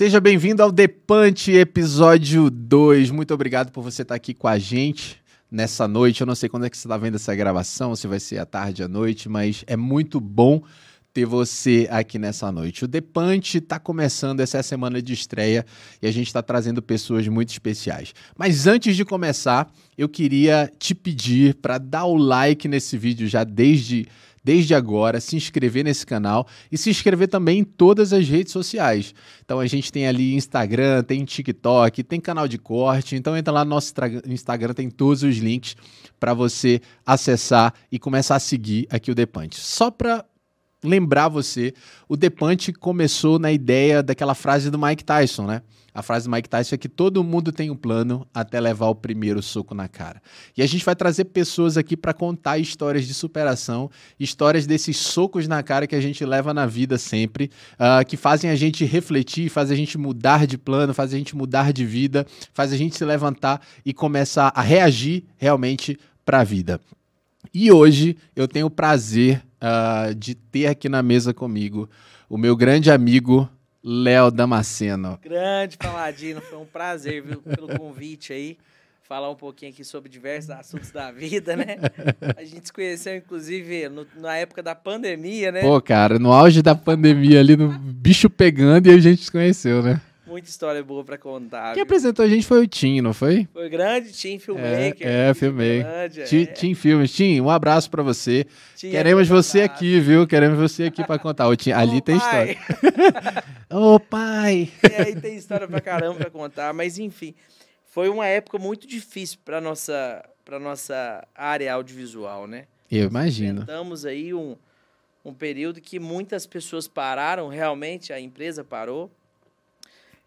Seja bem-vindo ao Depante episódio 2. Muito obrigado por você estar aqui com a gente nessa noite. Eu não sei quando é que você está vendo essa gravação, se vai ser à tarde, à noite, mas é muito bom ter você aqui nessa noite. O Depante está começando essa é semana de estreia e a gente está trazendo pessoas muito especiais. Mas antes de começar, eu queria te pedir para dar o like nesse vídeo já desde desde agora, se inscrever nesse canal e se inscrever também em todas as redes sociais. Então a gente tem ali Instagram, tem TikTok, tem canal de corte. Então entra lá no nosso Instagram, tem todos os links para você acessar e começar a seguir aqui o Depante. Só para lembrar você, o Depante começou na ideia daquela frase do Mike Tyson, né? A frase do Mike Tyson é que todo mundo tem um plano até levar o primeiro soco na cara. E a gente vai trazer pessoas aqui para contar histórias de superação, histórias desses socos na cara que a gente leva na vida sempre, uh, que fazem a gente refletir, fazem a gente mudar de plano, fazem a gente mudar de vida, faz a gente se levantar e começar a reagir realmente para a vida. E hoje eu tenho o prazer uh, de ter aqui na mesa comigo o meu grande amigo Léo Damasceno. Grande Paladino, foi um prazer, viu, pelo convite aí. Falar um pouquinho aqui sobre diversos assuntos da vida, né? A gente se conheceu, inclusive, no, na época da pandemia, né? Pô, cara, no auge da pandemia ali, no bicho pegando, e a gente se conheceu, né? Muita história boa para contar. Quem viu? apresentou a gente foi o Tim, não foi? Foi grande Tim Filmmaker. É, é Filmmaker. Tim, é. Tim Filmes. Tim, um abraço para você. Tim, Queremos você aqui, viu? Queremos você aqui para contar. O Tim, ali Ô, tem pai. história. Ô, pai! E aí tem história pra caramba pra contar. Mas, enfim, foi uma época muito difícil para nossa para nossa área audiovisual, né? Eu imagino. Estamos aí um, um período que muitas pessoas pararam, realmente a empresa parou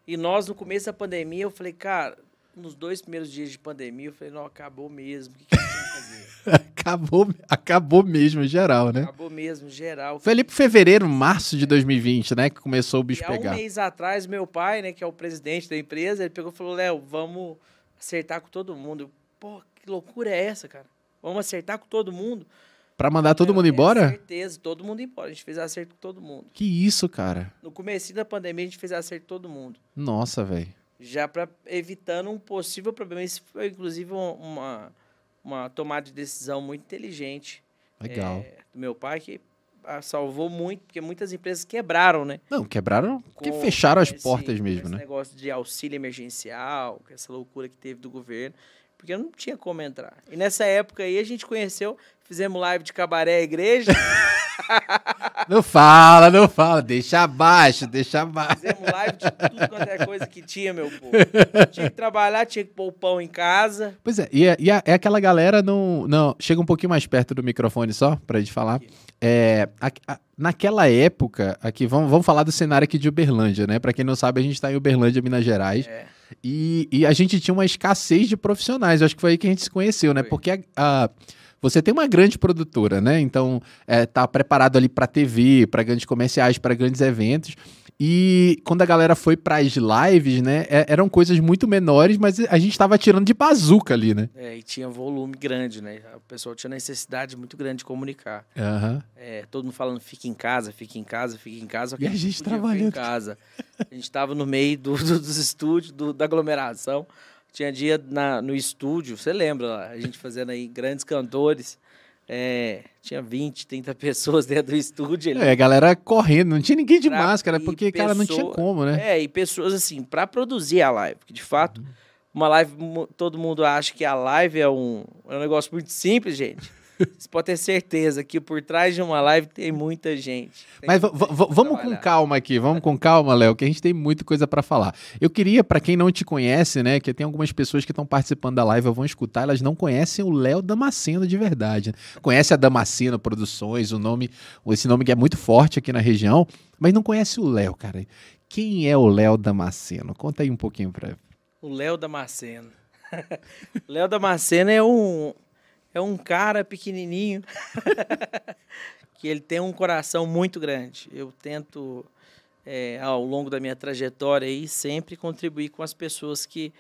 e nós, no começo da pandemia, eu falei, cara, nos dois primeiros dias de pandemia, eu falei, não, acabou mesmo. O que, que fazer? acabou, acabou mesmo, geral, né? Acabou mesmo, geral. Foi ali pro fevereiro, março de 2020, né? Que começou o bicho e pegar. um mês atrás, meu pai, né, que é o presidente da empresa, ele pegou e falou, Léo, vamos acertar com todo mundo. Eu, Pô, que loucura é essa, cara? Vamos acertar com todo mundo? Pra mandar todo mundo embora? Com certeza, todo mundo embora. A gente fez acerto com todo mundo. Que isso, cara? No começo da pandemia, a gente fez acerto com todo mundo. Nossa, velho. Já para evitando um possível problema. Isso foi, inclusive, uma, uma tomada de decisão muito inteligente. Legal. É, do meu pai, que ah, salvou muito, porque muitas empresas quebraram, né? Não, quebraram porque fecharam as esse, portas mesmo, né? Esse negócio de auxílio emergencial, essa loucura que teve do governo porque não tinha como entrar. E nessa época aí a gente conheceu, fizemos live de cabaré à igreja. Não fala, não fala, deixa abaixo, deixa abaixo. Fizemos live de tudo quanto é coisa que tinha, meu povo. Tinha que trabalhar, tinha que pôr o pão em casa. Pois é, e, é, e é aquela galera não, não. Chega um pouquinho mais perto do microfone só, pra gente falar. É, a, a, naquela época, aqui, vamos, vamos falar do cenário aqui de Uberlândia, né? Pra quem não sabe, a gente tá em Uberlândia, Minas Gerais. É. E, e, a gente tinha uma escassez de profissionais. Eu acho que foi aí que a gente se conheceu, né? Foi. Porque a, a, você tem uma grande produtora, né? Então, é, tá preparado ali para TV, para grandes comerciais, para grandes eventos. E quando a galera foi para as lives, né, é, eram coisas muito menores, mas a gente estava tirando de bazuca ali, né? É, e tinha volume grande, né? O pessoal tinha necessidade muito grande de comunicar. Uhum. É, todo mundo falando, fica em casa, fica em casa, fica em casa. E a gente trabalhando. em casa. A gente estava no meio do, do, dos estúdios, do, da aglomeração. Tinha dia na, no estúdio, você lembra, a gente fazendo aí grandes cantores. É, tinha 20, 30 pessoas dentro do estúdio. Ali. É, a galera correndo, não tinha ninguém de pra, máscara, porque, pessoa, cara, não tinha como, né? É, e pessoas assim, para produzir a live, porque de fato, uhum. uma live, todo mundo acha que a live é um, é um negócio muito simples, gente. Você pode ter certeza que por trás de uma live tem muita gente. Tem Mas muita gente vamos com calma aqui, vamos com calma, Léo, que a gente tem muita coisa para falar. Eu queria, para quem não te conhece, né, que tem algumas pessoas que estão participando da live, vão escutar, elas não conhecem o Léo Damasceno de verdade. Né? Conhece a Damasceno Produções, o nome, esse nome que é muito forte aqui na região, mas não conhece o Léo, cara. Quem é o Léo Damasceno? Conta aí um pouquinho para O Léo Damasceno. o Léo Damasceno é um, é um cara pequenininho que ele tem um coração muito grande. Eu tento, é, ao longo da minha trajetória, aí, sempre contribuir com as pessoas que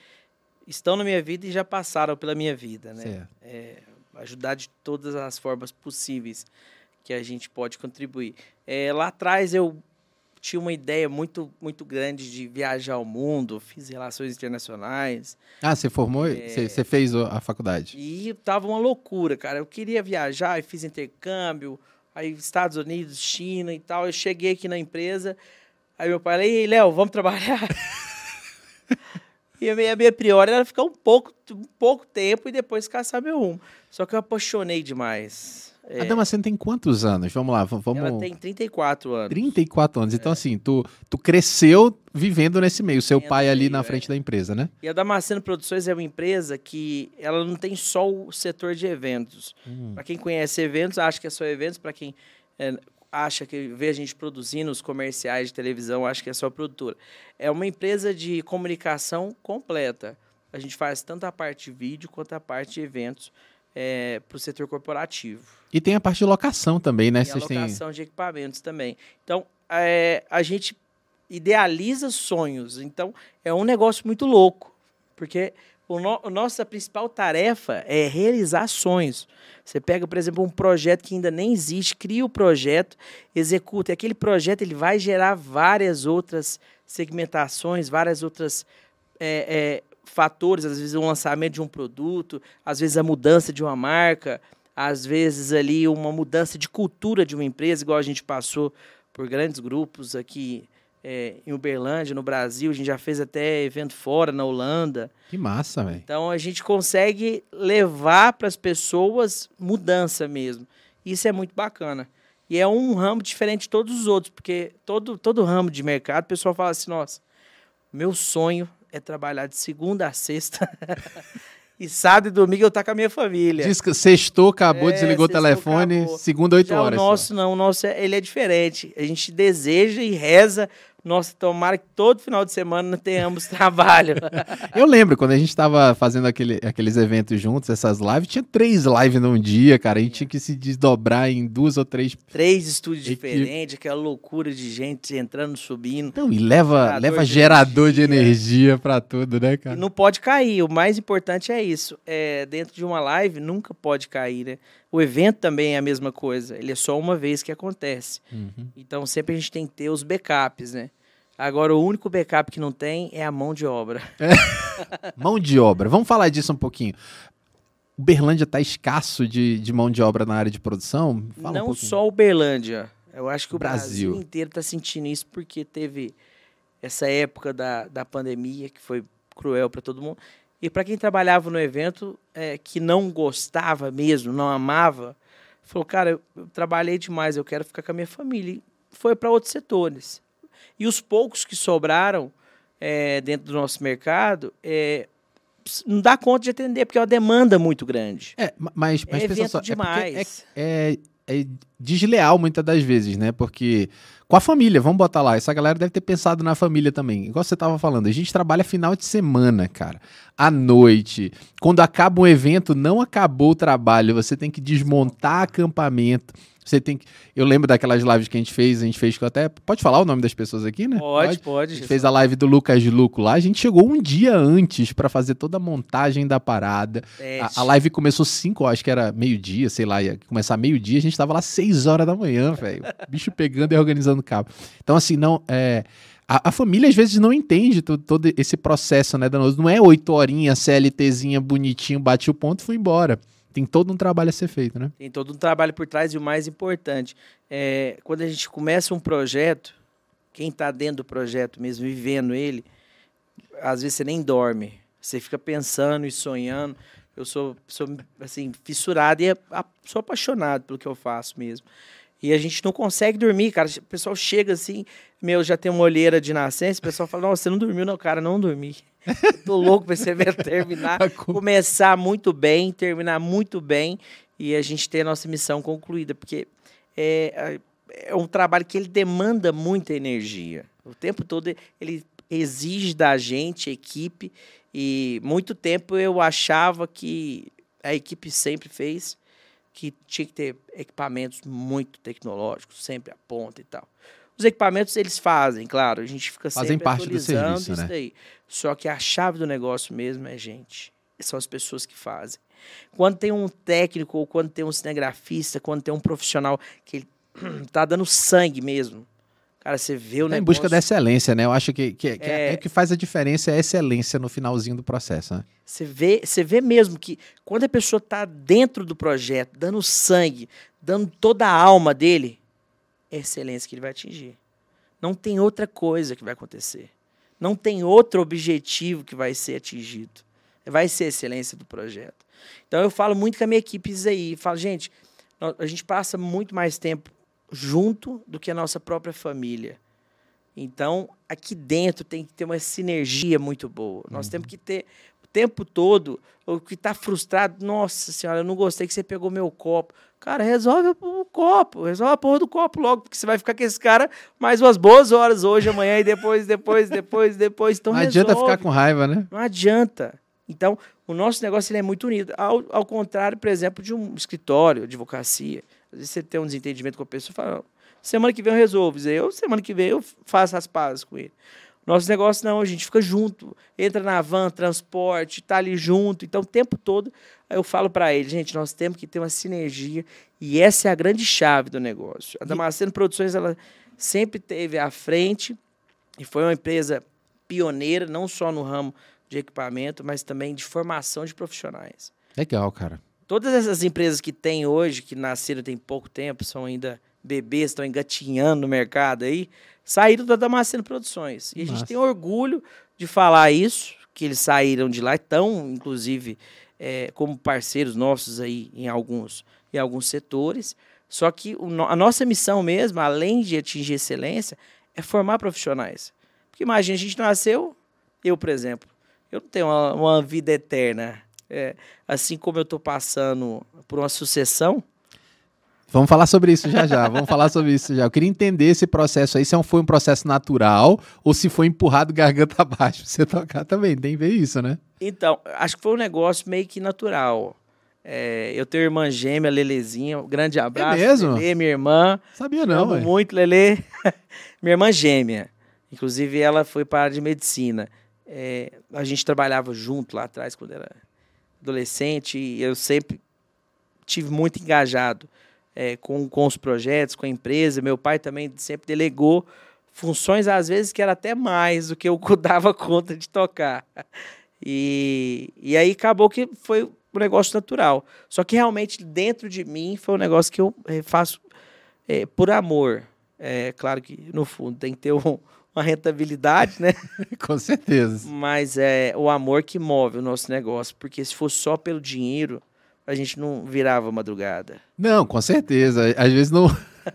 estão na minha vida e já passaram pela minha vida. Né? É, ajudar de todas as formas possíveis que a gente pode contribuir. É, lá atrás eu tinha uma ideia muito, muito grande de viajar ao mundo, fiz relações internacionais. Ah, você formou? Você é... fez a faculdade? E tava uma loucura, cara. Eu queria viajar e fiz intercâmbio, aí Estados Unidos, China e tal. Eu cheguei aqui na empresa, aí meu pai falou, ei, Léo, vamos trabalhar? e a minha, a minha priori era ficar um pouco, um pouco tempo e depois caçar meu rumo. Só que eu apaixonei demais. É... A Damasceno tem quantos anos? Vamos lá, vamos... Ela tem 34 anos. 34 anos. Então, é. assim, tu, tu cresceu vivendo nesse meio. Seu pai ali na frente é. da empresa, né? E a Damasceno Produções é uma empresa que ela não tem só o setor de eventos. Hum. Para quem conhece eventos, acha que é só eventos. Para quem é, acha que vê a gente produzindo os comerciais de televisão, acha que é só produtora. É uma empresa de comunicação completa. A gente faz tanto a parte de vídeo quanto a parte de eventos é, para o setor corporativo. E tem a parte de locação também, né? E a locação têm... de equipamentos também. Então, é, a gente idealiza sonhos. Então, é um negócio muito louco, porque o no, a nossa principal tarefa é realizar sonhos. Você pega, por exemplo, um projeto que ainda nem existe, cria o projeto, executa. E aquele projeto ele vai gerar várias outras segmentações, várias outras é, é, fatores, às vezes o lançamento de um produto, às vezes a mudança de uma marca, às vezes ali uma mudança de cultura de uma empresa, igual a gente passou por grandes grupos aqui é, em Uberlândia, no Brasil, a gente já fez até evento fora, na Holanda. Que massa, velho. Então a gente consegue levar para as pessoas mudança mesmo. Isso é muito bacana. E é um ramo diferente de todos os outros, porque todo, todo ramo de mercado, o pessoal fala assim, nossa, meu sonho é trabalhar de segunda a sexta. e sábado e domingo eu tá com a minha família. Diz que sextou, acabou, é, desligou o telefone, acabou. segunda, oito horas. O nosso só. não, o nosso é, ele é diferente. A gente deseja e reza nossa, tomara que todo final de semana tenhamos trabalho. eu lembro, quando a gente estava fazendo aquele, aqueles eventos juntos, essas lives, tinha três lives num dia, cara. A gente tinha que se desdobrar em duas ou três. Três estúdios diferentes, aquela loucura de gente entrando, subindo. Não, e leva, leva de gerador energia. de energia para tudo, né, cara? E não pode cair. O mais importante é isso. É, dentro de uma live, nunca pode cair, né? O evento também é a mesma coisa, ele é só uma vez que acontece. Uhum. Então sempre a gente tem que ter os backups, né? Agora, o único backup que não tem é a mão de obra. É. mão de obra. Vamos falar disso um pouquinho. Uberlândia está escasso de, de mão de obra na área de produção? Fala não um só Uberlândia. Eu acho que o Brasil, Brasil inteiro está sentindo isso porque teve essa época da, da pandemia que foi cruel para todo mundo. E para quem trabalhava no evento, é, que não gostava mesmo, não amava, falou: Cara, eu, eu trabalhei demais, eu quero ficar com a minha família. E foi para outros setores. E os poucos que sobraram é, dentro do nosso mercado, é, não dá conta de atender, porque é uma demanda muito grande. É, mas, mas é evento só, é demais. É, é, é desleal muitas das vezes, né? Porque com a família, vamos botar lá. Essa galera deve ter pensado na família também. Igual você estava falando, a gente trabalha final de semana, cara. À noite. Quando acaba um evento, não acabou o trabalho. Você tem que desmontar acampamento. Você tem que. Eu lembro daquelas lives que a gente fez, a gente fez até. Pode falar o nome das pessoas aqui, né? Pode, pode. A gente fez a live do Lucas Luco lá. A gente chegou um dia antes para fazer toda a montagem da parada. A, a, live começou 5, acho que era meio-dia, sei lá, ia começar meio-dia. A gente tava lá 6 horas da manhã, velho. Bicho pegando e organizando cabo. Então, assim, não. É, a, a, família às vezes não entende todo, todo esse processo, né, danoso. Não é oito horinhas, CLTzinha, bonitinho, bate o ponto e foi embora. Tem todo um trabalho a ser feito, né? Tem todo um trabalho por trás e o mais importante, é, quando a gente começa um projeto, quem está dentro do projeto mesmo, vivendo ele, às vezes você nem dorme. Você fica pensando e sonhando. Eu sou, sou assim, fissurado e é, sou apaixonado pelo que eu faço mesmo. E a gente não consegue dormir, cara. O pessoal chega assim, meu, já tem uma olheira de nascença, o pessoal fala, não, você não dormiu, não, cara, não dormi. Tô louco pra você ver terminar, começar muito bem, terminar muito bem e a gente ter a nossa missão concluída, porque é, é um trabalho que ele demanda muita energia. O tempo todo ele exige da gente, equipe, e muito tempo eu achava que a equipe sempre fez que tinha que ter equipamentos muito tecnológicos, sempre a ponta e tal. Os equipamentos eles fazem, claro, a gente fica fazem sempre parte do serviço, isso né? daí. Só que a chave do negócio mesmo é gente. São as pessoas que fazem. Quando tem um técnico, ou quando tem um cinegrafista, quando tem um profissional que ele tá dando sangue mesmo. Cara, você vê o Tá negócio. em busca da excelência, né? Eu acho que, que, que É. é. o que faz a diferença é a excelência no finalzinho do processo, né? Você vê, você vê mesmo que quando a pessoa está dentro do projeto, dando sangue, dando toda a alma dele, é excelência que ele vai atingir. Não tem outra coisa que vai acontecer. Não tem outro objetivo que vai ser atingido. Vai ser a excelência do projeto. Então eu falo muito com a minha equipe isso aí. Falo, gente, a gente passa muito mais tempo junto do que a nossa própria família. Então, aqui dentro tem que ter uma sinergia muito boa. Nós temos que ter o tempo todo, o que está frustrado, nossa senhora, eu não gostei que você pegou meu copo. Cara, resolve o copo, resolve a porra do copo logo, porque você vai ficar com esse cara mais umas boas horas hoje, amanhã, e depois, depois, depois, depois. Então Não adianta resolve. ficar com raiva, né? Não adianta. Então, o nosso negócio ele é muito unido. Ao, ao contrário, por exemplo, de um escritório, advocacia. Às vezes você tem um desentendimento com a pessoa fala, "Não, semana que vem eu resolvo. Dizer, Eu, semana que vem eu faço as pazes com ele. Nosso negócio não, a gente fica junto. Entra na van, transporte, tá ali junto. Então, o tempo todo, eu falo para ele, gente, nós temos que ter uma sinergia. E essa é a grande chave do negócio. A Damasceno Produções, ela sempre teve à frente e foi uma empresa pioneira, não só no ramo de equipamento, mas também de formação de profissionais. Legal, cara. Todas essas empresas que tem hoje, que nasceram tem pouco tempo, são ainda bebês, estão engatinhando no mercado aí, saíram da Damasceno Produções. E a gente tem orgulho de falar isso, que eles saíram de lá, estão, inclusive, eh, como parceiros nossos aí em alguns, em alguns setores. Só que o a nossa missão mesmo, além de atingir excelência, é formar profissionais. Porque imagina, a gente nasceu, eu, por exemplo, eu não tenho uma, uma vida eterna. É, assim como eu estou passando por uma sucessão, Vamos falar sobre isso já já. Vamos falar sobre isso já. Eu queria entender esse processo aí, se não foi um processo natural ou se foi empurrado garganta abaixo. Você tocar também, tem que ver isso, né? Então, acho que foi um negócio meio que natural. É, eu tenho irmã gêmea, Lelezinha. Um grande abraço. mesmo? Lelê, minha irmã. Sabia não, Amo ué. muito, Lelê. minha irmã gêmea. Inclusive, ela foi para a área de medicina. É, a gente trabalhava junto lá atrás, quando era adolescente, eu sempre tive muito engajado é, com, com os projetos, com a empresa. Meu pai também sempre delegou funções, às vezes, que era até mais do que eu dava conta de tocar. E, e aí acabou que foi um negócio natural. Só que realmente dentro de mim foi um negócio que eu eh, faço eh, por amor. É claro que no fundo tem que ter um- uma rentabilidade, né? Com certeza. Mas é o amor que move o nosso negócio. Porque se fosse só pelo dinheiro, a gente não virava madrugada. Não, com certeza. Às vezes não.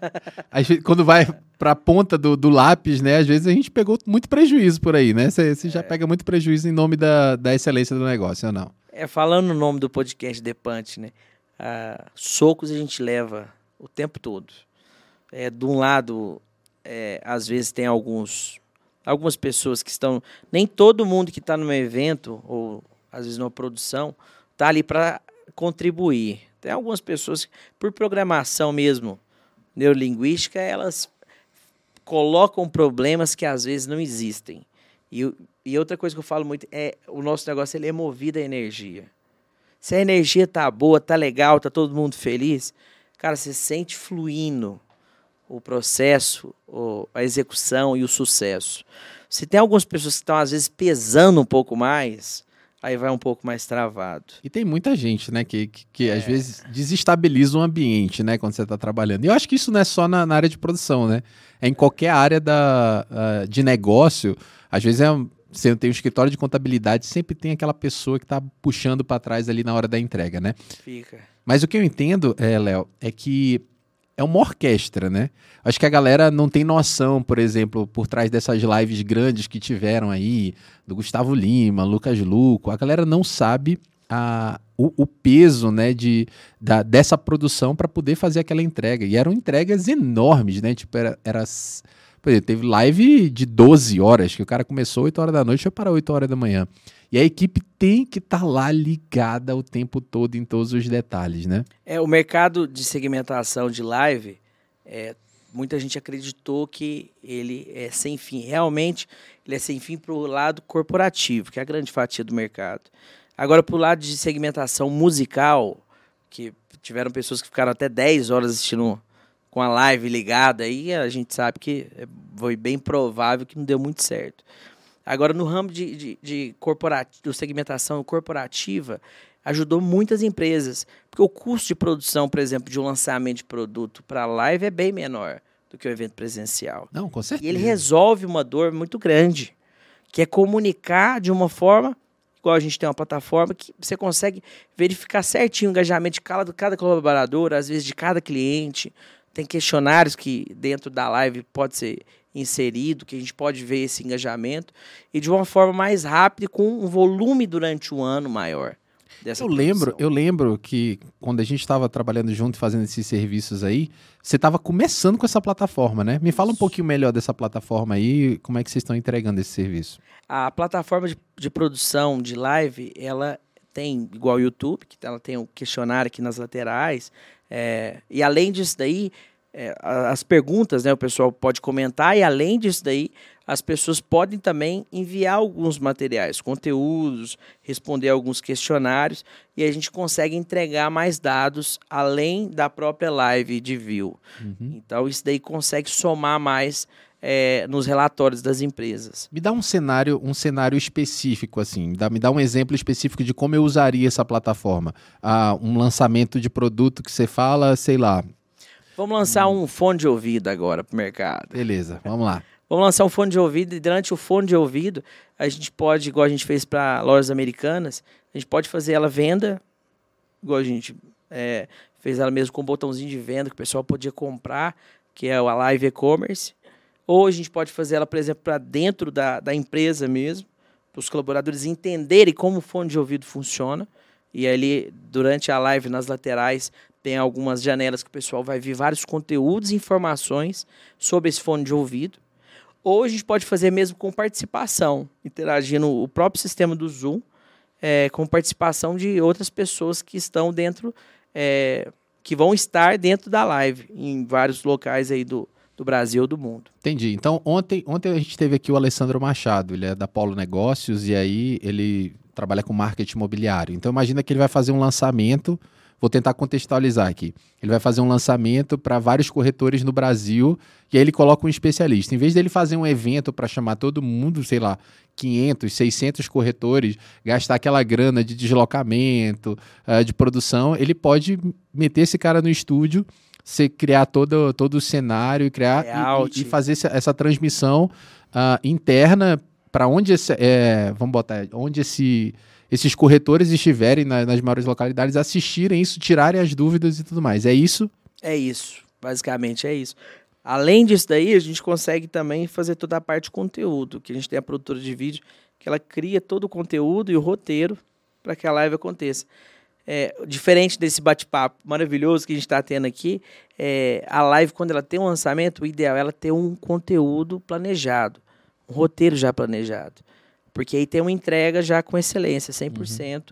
Às vezes, quando vai pra ponta do, do lápis, né? Às vezes a gente pegou muito prejuízo por aí, né? Você você já pega muito prejuízo em nome da, da excelência do negócio, ou não? É, falando o nome do podcast Depante, né? Ah, socos a gente leva o tempo todo. É, de um lado, é, às vezes tem alguns, algumas pessoas que estão. Nem todo mundo que está num evento, ou às vezes numa produção, está ali para contribuir. Tem algumas pessoas, que, por programação mesmo, neurolinguística, elas colocam problemas que às vezes não existem. E, e outra coisa que eu falo muito é o nosso negócio ele é movido a energia. Se a energia tá boa, tá legal, tá todo mundo feliz, cara, você sente fluindo o processo, a execução e o sucesso. Se tem algumas pessoas que estão às vezes pesando um pouco mais, aí vai um pouco mais travado. E tem muita gente, né, que, que, que às vezes desestabiliza o ambiente, né, quando você está trabalhando. E eu acho que isso não é só na, na área de produção, né? É em qualquer área da, ah, de negócio. Às vezes é você tem um escritório de contabilidade, sempre tem aquela pessoa que está puxando para trás ali na hora da entrega, né? Fica. Mas o que eu entendo, é, Léo, é que é uma orquestra, né? Acho que a galera não tem noção, por exemplo, por trás dessas lives grandes que tiveram aí, do Gustavo Lima, Lucas Luco, a galera não sabe a, o, o peso né, de, da, dessa produção para poder fazer aquela entrega. E eram entregas enormes, né? Tipo, era. era por exemplo, teve live de 12 horas, que o cara começou 8 horas da noite e foi para 8 horas da manhã. E a equipe tem que estar lá ligada o tempo todo em todos os detalhes, né? É, o mercado de segmentação de live, é, muita gente acreditou que ele é sem fim. Realmente, ele é sem fim para o lado corporativo, que é a grande fatia do mercado. Agora, para o lado de segmentação musical, que tiveram pessoas que ficaram até 10 horas assistindo com a live ligada aí, a gente sabe que foi bem provável que não deu muito certo. Agora, no ramo de, de, de, corporati de segmentação corporativa, ajudou muitas empresas. Porque o custo de produção, por exemplo, de um lançamento de produto para live é bem menor do que o evento presencial. Não, com certeza. E ele resolve uma dor muito grande, que é comunicar de uma forma, igual a gente tem uma plataforma, que você consegue verificar certinho o engajamento de cada, cada colaborador, às vezes de cada cliente. Tem questionários que dentro da live pode ser inserido, que a gente pode ver esse engajamento, e de uma forma mais rápida e com um volume durante o ano maior. eu lembro, eu lembro que quando a gente estava trabalhando junto, fazendo esses serviços aí, você estava começando com essa plataforma, né? Me fala um pouquinho melhor dessa plataforma aí, como é que vocês estão entregando esse serviço? A plataforma de, de produção de live, ela tem igual o YouTube, que ela tem um questionário aqui nas laterais, é, e além disso daí, é, as perguntas, né, o pessoal pode comentar e além disso daí, as pessoas podem também enviar alguns materiais, conteúdos, responder alguns questionários e a gente consegue entregar mais dados além da própria live de view. Uhum. Então isso daí consegue somar mais é, nos relatórios das empresas. Me dá um cenário, um cenário específico assim, me dá, me dá um exemplo específico de como eu usaria essa plataforma. Ah, um lançamento de produto que você fala, sei lá, Vamos lançar um fone de ouvido agora para o mercado. Beleza, vamos lá. Vamos lançar um fone de ouvido e durante o fone de ouvido a gente pode, igual a gente fez para lojas americanas, a gente pode fazer ela venda, igual a gente é, fez ela mesmo com um botãozinho de venda que o pessoal podia comprar, que é a Live E-Commerce. Ou a gente pode fazer ela, por exemplo, para dentro da, da empresa mesmo, para os colaboradores entenderem como o fone de ouvido funciona. E ali, durante a live, nas laterais, tem algumas janelas que o pessoal vai ver vários conteúdos e informações sobre esse fone de ouvido. Ou a gente pode fazer mesmo com participação, interagindo o próprio sistema do Zoom é, com participação de outras pessoas que estão dentro, é, que vão estar dentro da live em vários locais aí do, do Brasil do mundo. Entendi. Então, ontem, ontem a gente teve aqui o Alessandro Machado, ele é da Polo Negócios e aí ele trabalha com marketing imobiliário. Então, imagina que ele vai fazer um lançamento Vou tentar contextualizar aqui. Ele vai fazer um lançamento para vários corretores no Brasil e aí ele coloca um especialista. Em vez dele fazer um evento para chamar todo mundo, sei lá, 500, 600 corretores, gastar aquela grana de deslocamento, uh, de produção, ele pode meter esse cara no estúdio, você criar todo, todo o cenário, criar e, e, fazer essa, essa transmissão uh, interna para onde esse, é, vamos botar, onde esse esses corretores estiverem na, nas maiores localidades, assistirem isso, tirarem as dúvidas e tudo mais. É isso? É isso. Basicamente é isso. Além disso daí, a gente consegue também fazer toda a parte de conteúdo, que a gente tem a produtora de vídeo, que ela cria todo o conteúdo e o roteiro para que a live aconteça. É, diferente desse bate-papo maravilhoso que a gente está tendo aqui, é, a live, quando ela tem um lançamento, o ideal é ela ter um conteúdo planejado, um roteiro já planejado. Porque aí tem uma entrega já com excelência, 100% uhum.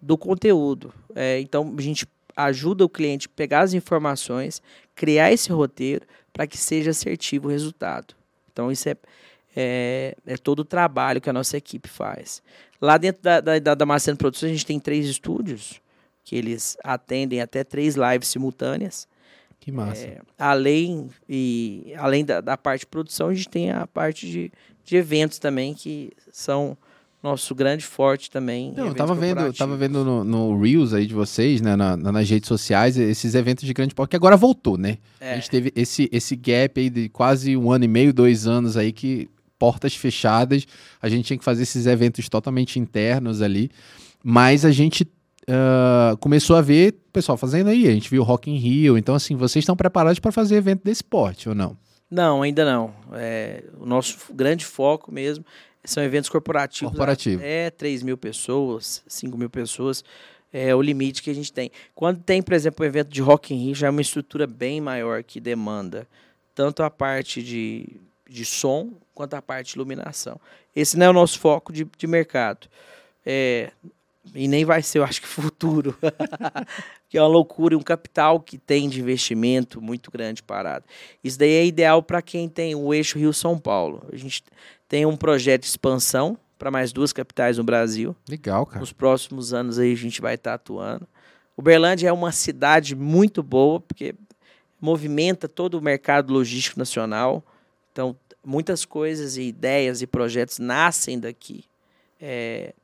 do conteúdo. É, então, a gente ajuda o cliente a pegar as informações, criar esse roteiro para que seja assertivo o resultado. Então, isso é, é, é, todo o trabalho que a nossa equipe faz. Lá dentro da, da, da Damasceno Produções, a gente tem três estúdios, que eles atendem até três lives simultâneas. Que massa. É, além e, além da, da parte de produção, a gente tem a parte de, de eventos também, que são nosso grande forte também. Não, eu tava vendo, tava vendo no, no, Reels aí de vocês, né, na, nas redes sociais, esses eventos de grande porte, que agora voltou, né? É. A gente teve esse, esse gap aí de quase um ano e meio, dois anos aí, que portas fechadas, a gente tinha que fazer esses eventos totalmente internos ali, mas a gente uh, começou a ver o pessoal fazendo aí, a gente viu Rock in Rio, então assim, vocês estão preparados para fazer evento desse porte ou não? Não, ainda não. É, o nosso grande foco mesmo são eventos corporativos. Corporativo. É 3 mil pessoas, 5 mil pessoas. É o limite que a gente tem. Quando tem, por exemplo, um evento de Rock in Rio, já é uma estrutura bem maior que demanda tanto a parte de, de som quanto a parte de iluminação. Esse não é o nosso foco de, de mercado. É, e nem vai ser, eu acho que futuro. que é uma loucura, um capital que tem de investimento muito grande parado. Isso daí é ideal para quem tem o eixo Rio-São Paulo. A gente tem um projeto de expansão para mais duas capitais no Brasil. Legal, cara. Nos próximos anos aí a gente vai estar tá atuando. Uberlândia é uma cidade muito boa, porque movimenta todo o mercado logístico nacional. Então, muitas coisas e ideias e projetos nascem daqui. É,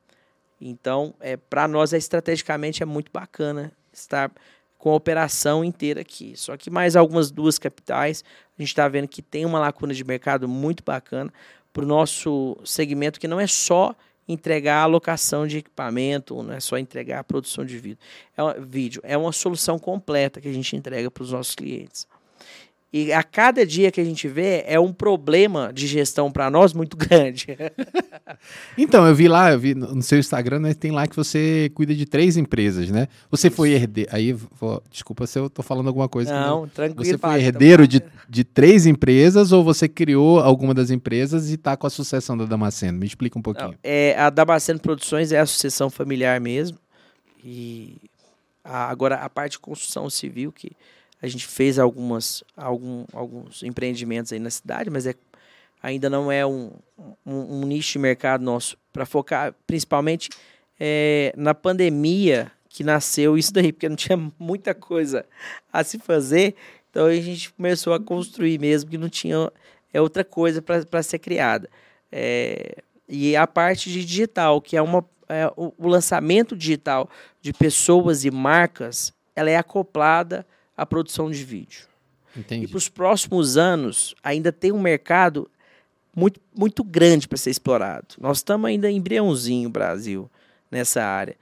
então, é, para nós, é, estrategicamente, é muito bacana estar com a operação inteira aqui. Só que mais algumas duas capitais, a gente está vendo que tem uma lacuna de mercado muito bacana para o nosso segmento, que não é só entregar a alocação de equipamento, não é só entregar a produção de vídeo. É uma, vídeo, é uma solução completa que a gente entrega para os nossos clientes. E a cada dia que a gente vê é um problema de gestão para nós muito grande. então, eu vi lá, eu vi no seu Instagram, né, tem lá que você cuida de três empresas, né? Você foi herdeiro. Aí, vou, desculpa se eu tô falando alguma coisa. Não, não. tranquilo. Você foi herdeiro de, de três empresas ou você criou alguma das empresas e está com a sucessão da Damasceno? Me explica um pouquinho. Não, é, a Damasceno Produções é a sucessão familiar mesmo. E a, agora a parte de construção civil que a gente fez algumas, algum, alguns empreendimentos aí na cidade, mas é, ainda não é um, um, um nicho de mercado nosso para focar principalmente é, na pandemia que nasceu isso daí, porque não tinha muita coisa a se fazer. Então a gente começou a construir mesmo, que não tinha é outra coisa para ser criada. É, e a parte de digital, que é, uma, é, o, o lançamento digital de pessoas e marcas, ela é acoplada a produção de vídeo. Entendi. E para os próximos anos, ainda tem um mercado muito, muito grande para ser explorado. Nós estamos ainda embriãozinho, Brasil, nessa área.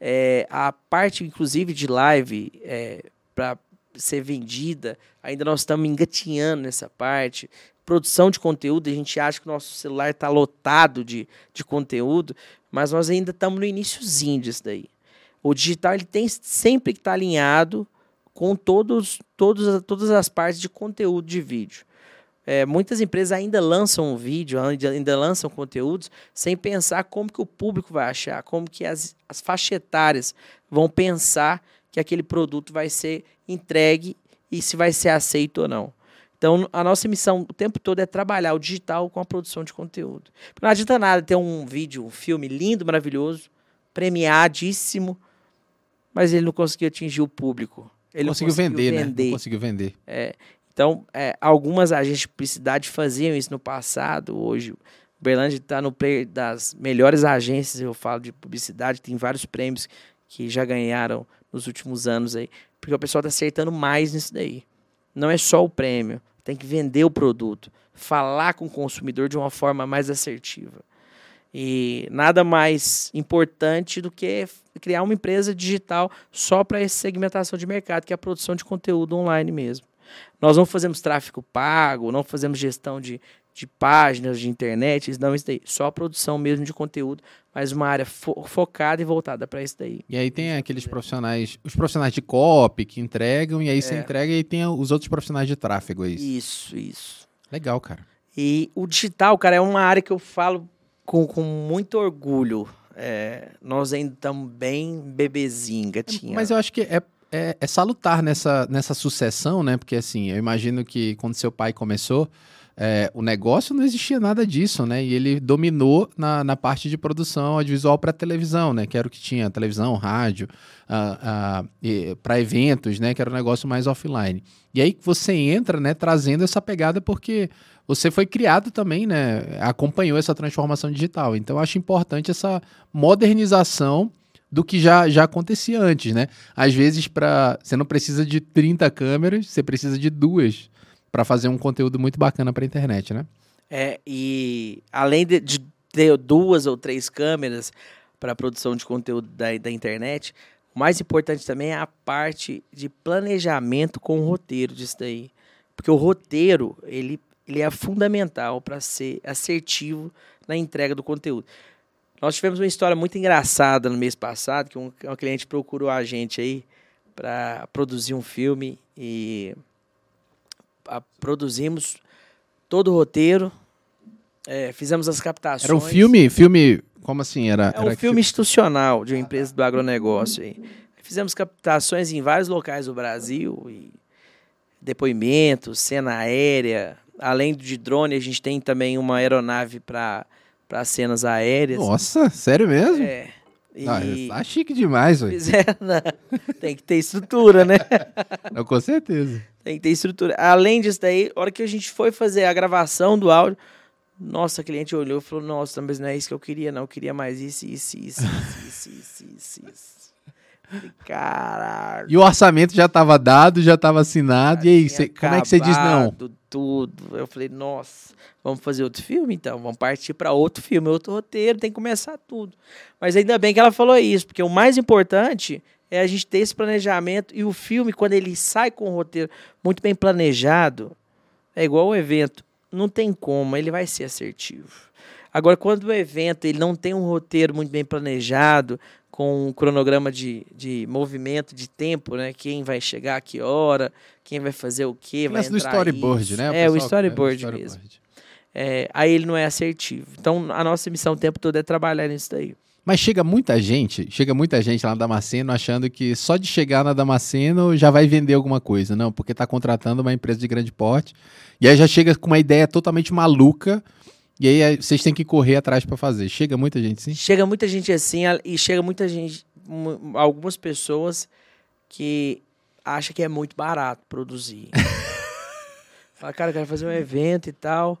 É, a parte, inclusive, de live é, para ser vendida, ainda nós estamos engatinhando nessa parte. Produção de conteúdo, a gente acha que o nosso celular está lotado de, de conteúdo, mas nós ainda estamos no iníciozinho disso daí. O digital ele tem sempre que estar tá alinhado com todos, todos, todas as partes de conteúdo de vídeo. É, muitas empresas ainda lançam um vídeo, ainda, lançam conteúdos sem pensar como que o público vai achar, como que as, as faixas etárias vão pensar que aquele produto vai ser entregue e se vai ser aceito ou não. Então, a nossa missão o tempo todo é trabalhar o digital com a produção de conteúdo. Porque não adianta nada ter um vídeo, um filme lindo, maravilhoso, premiadíssimo, mas ele não conseguiu atingir o público. Ele conseguiu, conseguiu vender, vender, né? Não conseguiu vender. É, então, é, algumas agências de publicidade faziam isso no passado. Hoje, o Berlândia está no player das melhores agências, eu falo de publicidade, tem vários prêmios que já ganharam nos últimos anos aí. Porque o pessoal está acertando mais nisso daí. Não é só o prêmio, tem que vender o produto, falar com o consumidor de uma forma mais assertiva. E nada mais importante do que criar uma empresa digital só para essa segmentação de mercado, que é a produção de conteúdo online mesmo. Nós não fazemos tráfego pago, não fazemos gestão de, de páginas de internet, não isso daí. Só a produção mesmo de conteúdo, mas uma área fo focada e voltada para isso daí. E aí tem aqueles profissionais, os profissionais de copy que entregam, e aí é. você entrega e tem os outros profissionais de tráfego, é isso? Isso, isso. Legal, cara. E o digital, cara, é uma área que eu falo com, com muito orgulho. É, nós ainda estamos bem bebezinho, gatinha. Mas eu acho que é, é, é, salutar nessa, nessa sucessão, né? Porque assim, eu imagino que quando seu pai começou, é, o negócio não existia nada disso, né? E ele dominou na, na parte de produção audiovisual para televisão, né? Que era o que tinha televisão, rádio, para eventos, né? Que era um negócio mais offline. E aí você entra, né? Trazendo essa pegada porque você foi criado também, né? Acompanhou essa transformação digital. Então, acho importante essa modernização do que já, já acontecia antes, né? Às vezes, para você não precisa de 30 câmeras, você precisa de duas para fazer um conteúdo muito bacana para a internet, né? É, e além de, de ter duas ou três câmeras para produção de conteúdo da, da internet, o mais importante também é a parte de planejamento com o roteiro disso daí. Porque o roteiro, ele ele é fundamental para ser assertivo na entrega do conteúdo. Nós tivemos uma história muito engraçada no mês passado, que um, um cliente procurou a gente aí para produzir um filme e a, produzimos todo o roteiro, é, fizemos as captações. Era um filme, filme, como assim? Era, é um era filme institucional de uma empresa do agronegócio aí. Fizemos captações em vários locais do Brasil e depoimentos, cena aérea, além de drone, a gente tem também uma aeronave para cenas aéreas. Nossa, sério mesmo? É. E Não, tá chique demais, velho. não, tem que ter estrutura, né? Não, com certeza. Tem que ter estrutura. Além disso daí, a hora que a gente foi fazer a gravação do áudio, nossa, a cliente olhou e falou, nossa, mas não é isso que eu queria, não. Eu queria mais isso, isso, isso, isso, isso, isso, isso, Caralho. E o orçamento já tava dado, já tava assinado. E aí, cê- como é que você diz não? Tudo. Eu falei, nossa, vamos fazer outro filme então? Vamos partir para outro filme, outro roteiro, tem que começar tudo. Mas ainda bem que ela falou isso, porque o mais importante é a gente ter esse planejamento e o filme, quando ele sai com o roteiro muito bem planejado, é igual o evento. Não tem como, ele vai ser assertivo. Agora, quando o evento ele não tem um roteiro muito bem planejado, com um cronograma de, de movimento, de tempo, né? Quem vai chegar a que hora, quem vai fazer o quê, vai Lance do entrar storyboard, isso. né? É, o storyboard é, o mesmo. storyboard. É, aí ele não é assertivo. Então, a nossa missão o tempo todo é trabalhar nisso daí. Mas chega muita gente, chega muita gente lá na Damasceno achando que só de chegar na Damasceno já vai vender alguma coisa. Não, porque tá contratando uma empresa de grande porte. E aí já chega com uma ideia totalmente maluca. E aí vocês têm que correr atrás pra fazer. Chega muita gente sim? Chega muita gente assim, e chega muita gente, algumas pessoas que acham que é muito barato produzir. Fala, cara, eu quero fazer um evento e tal.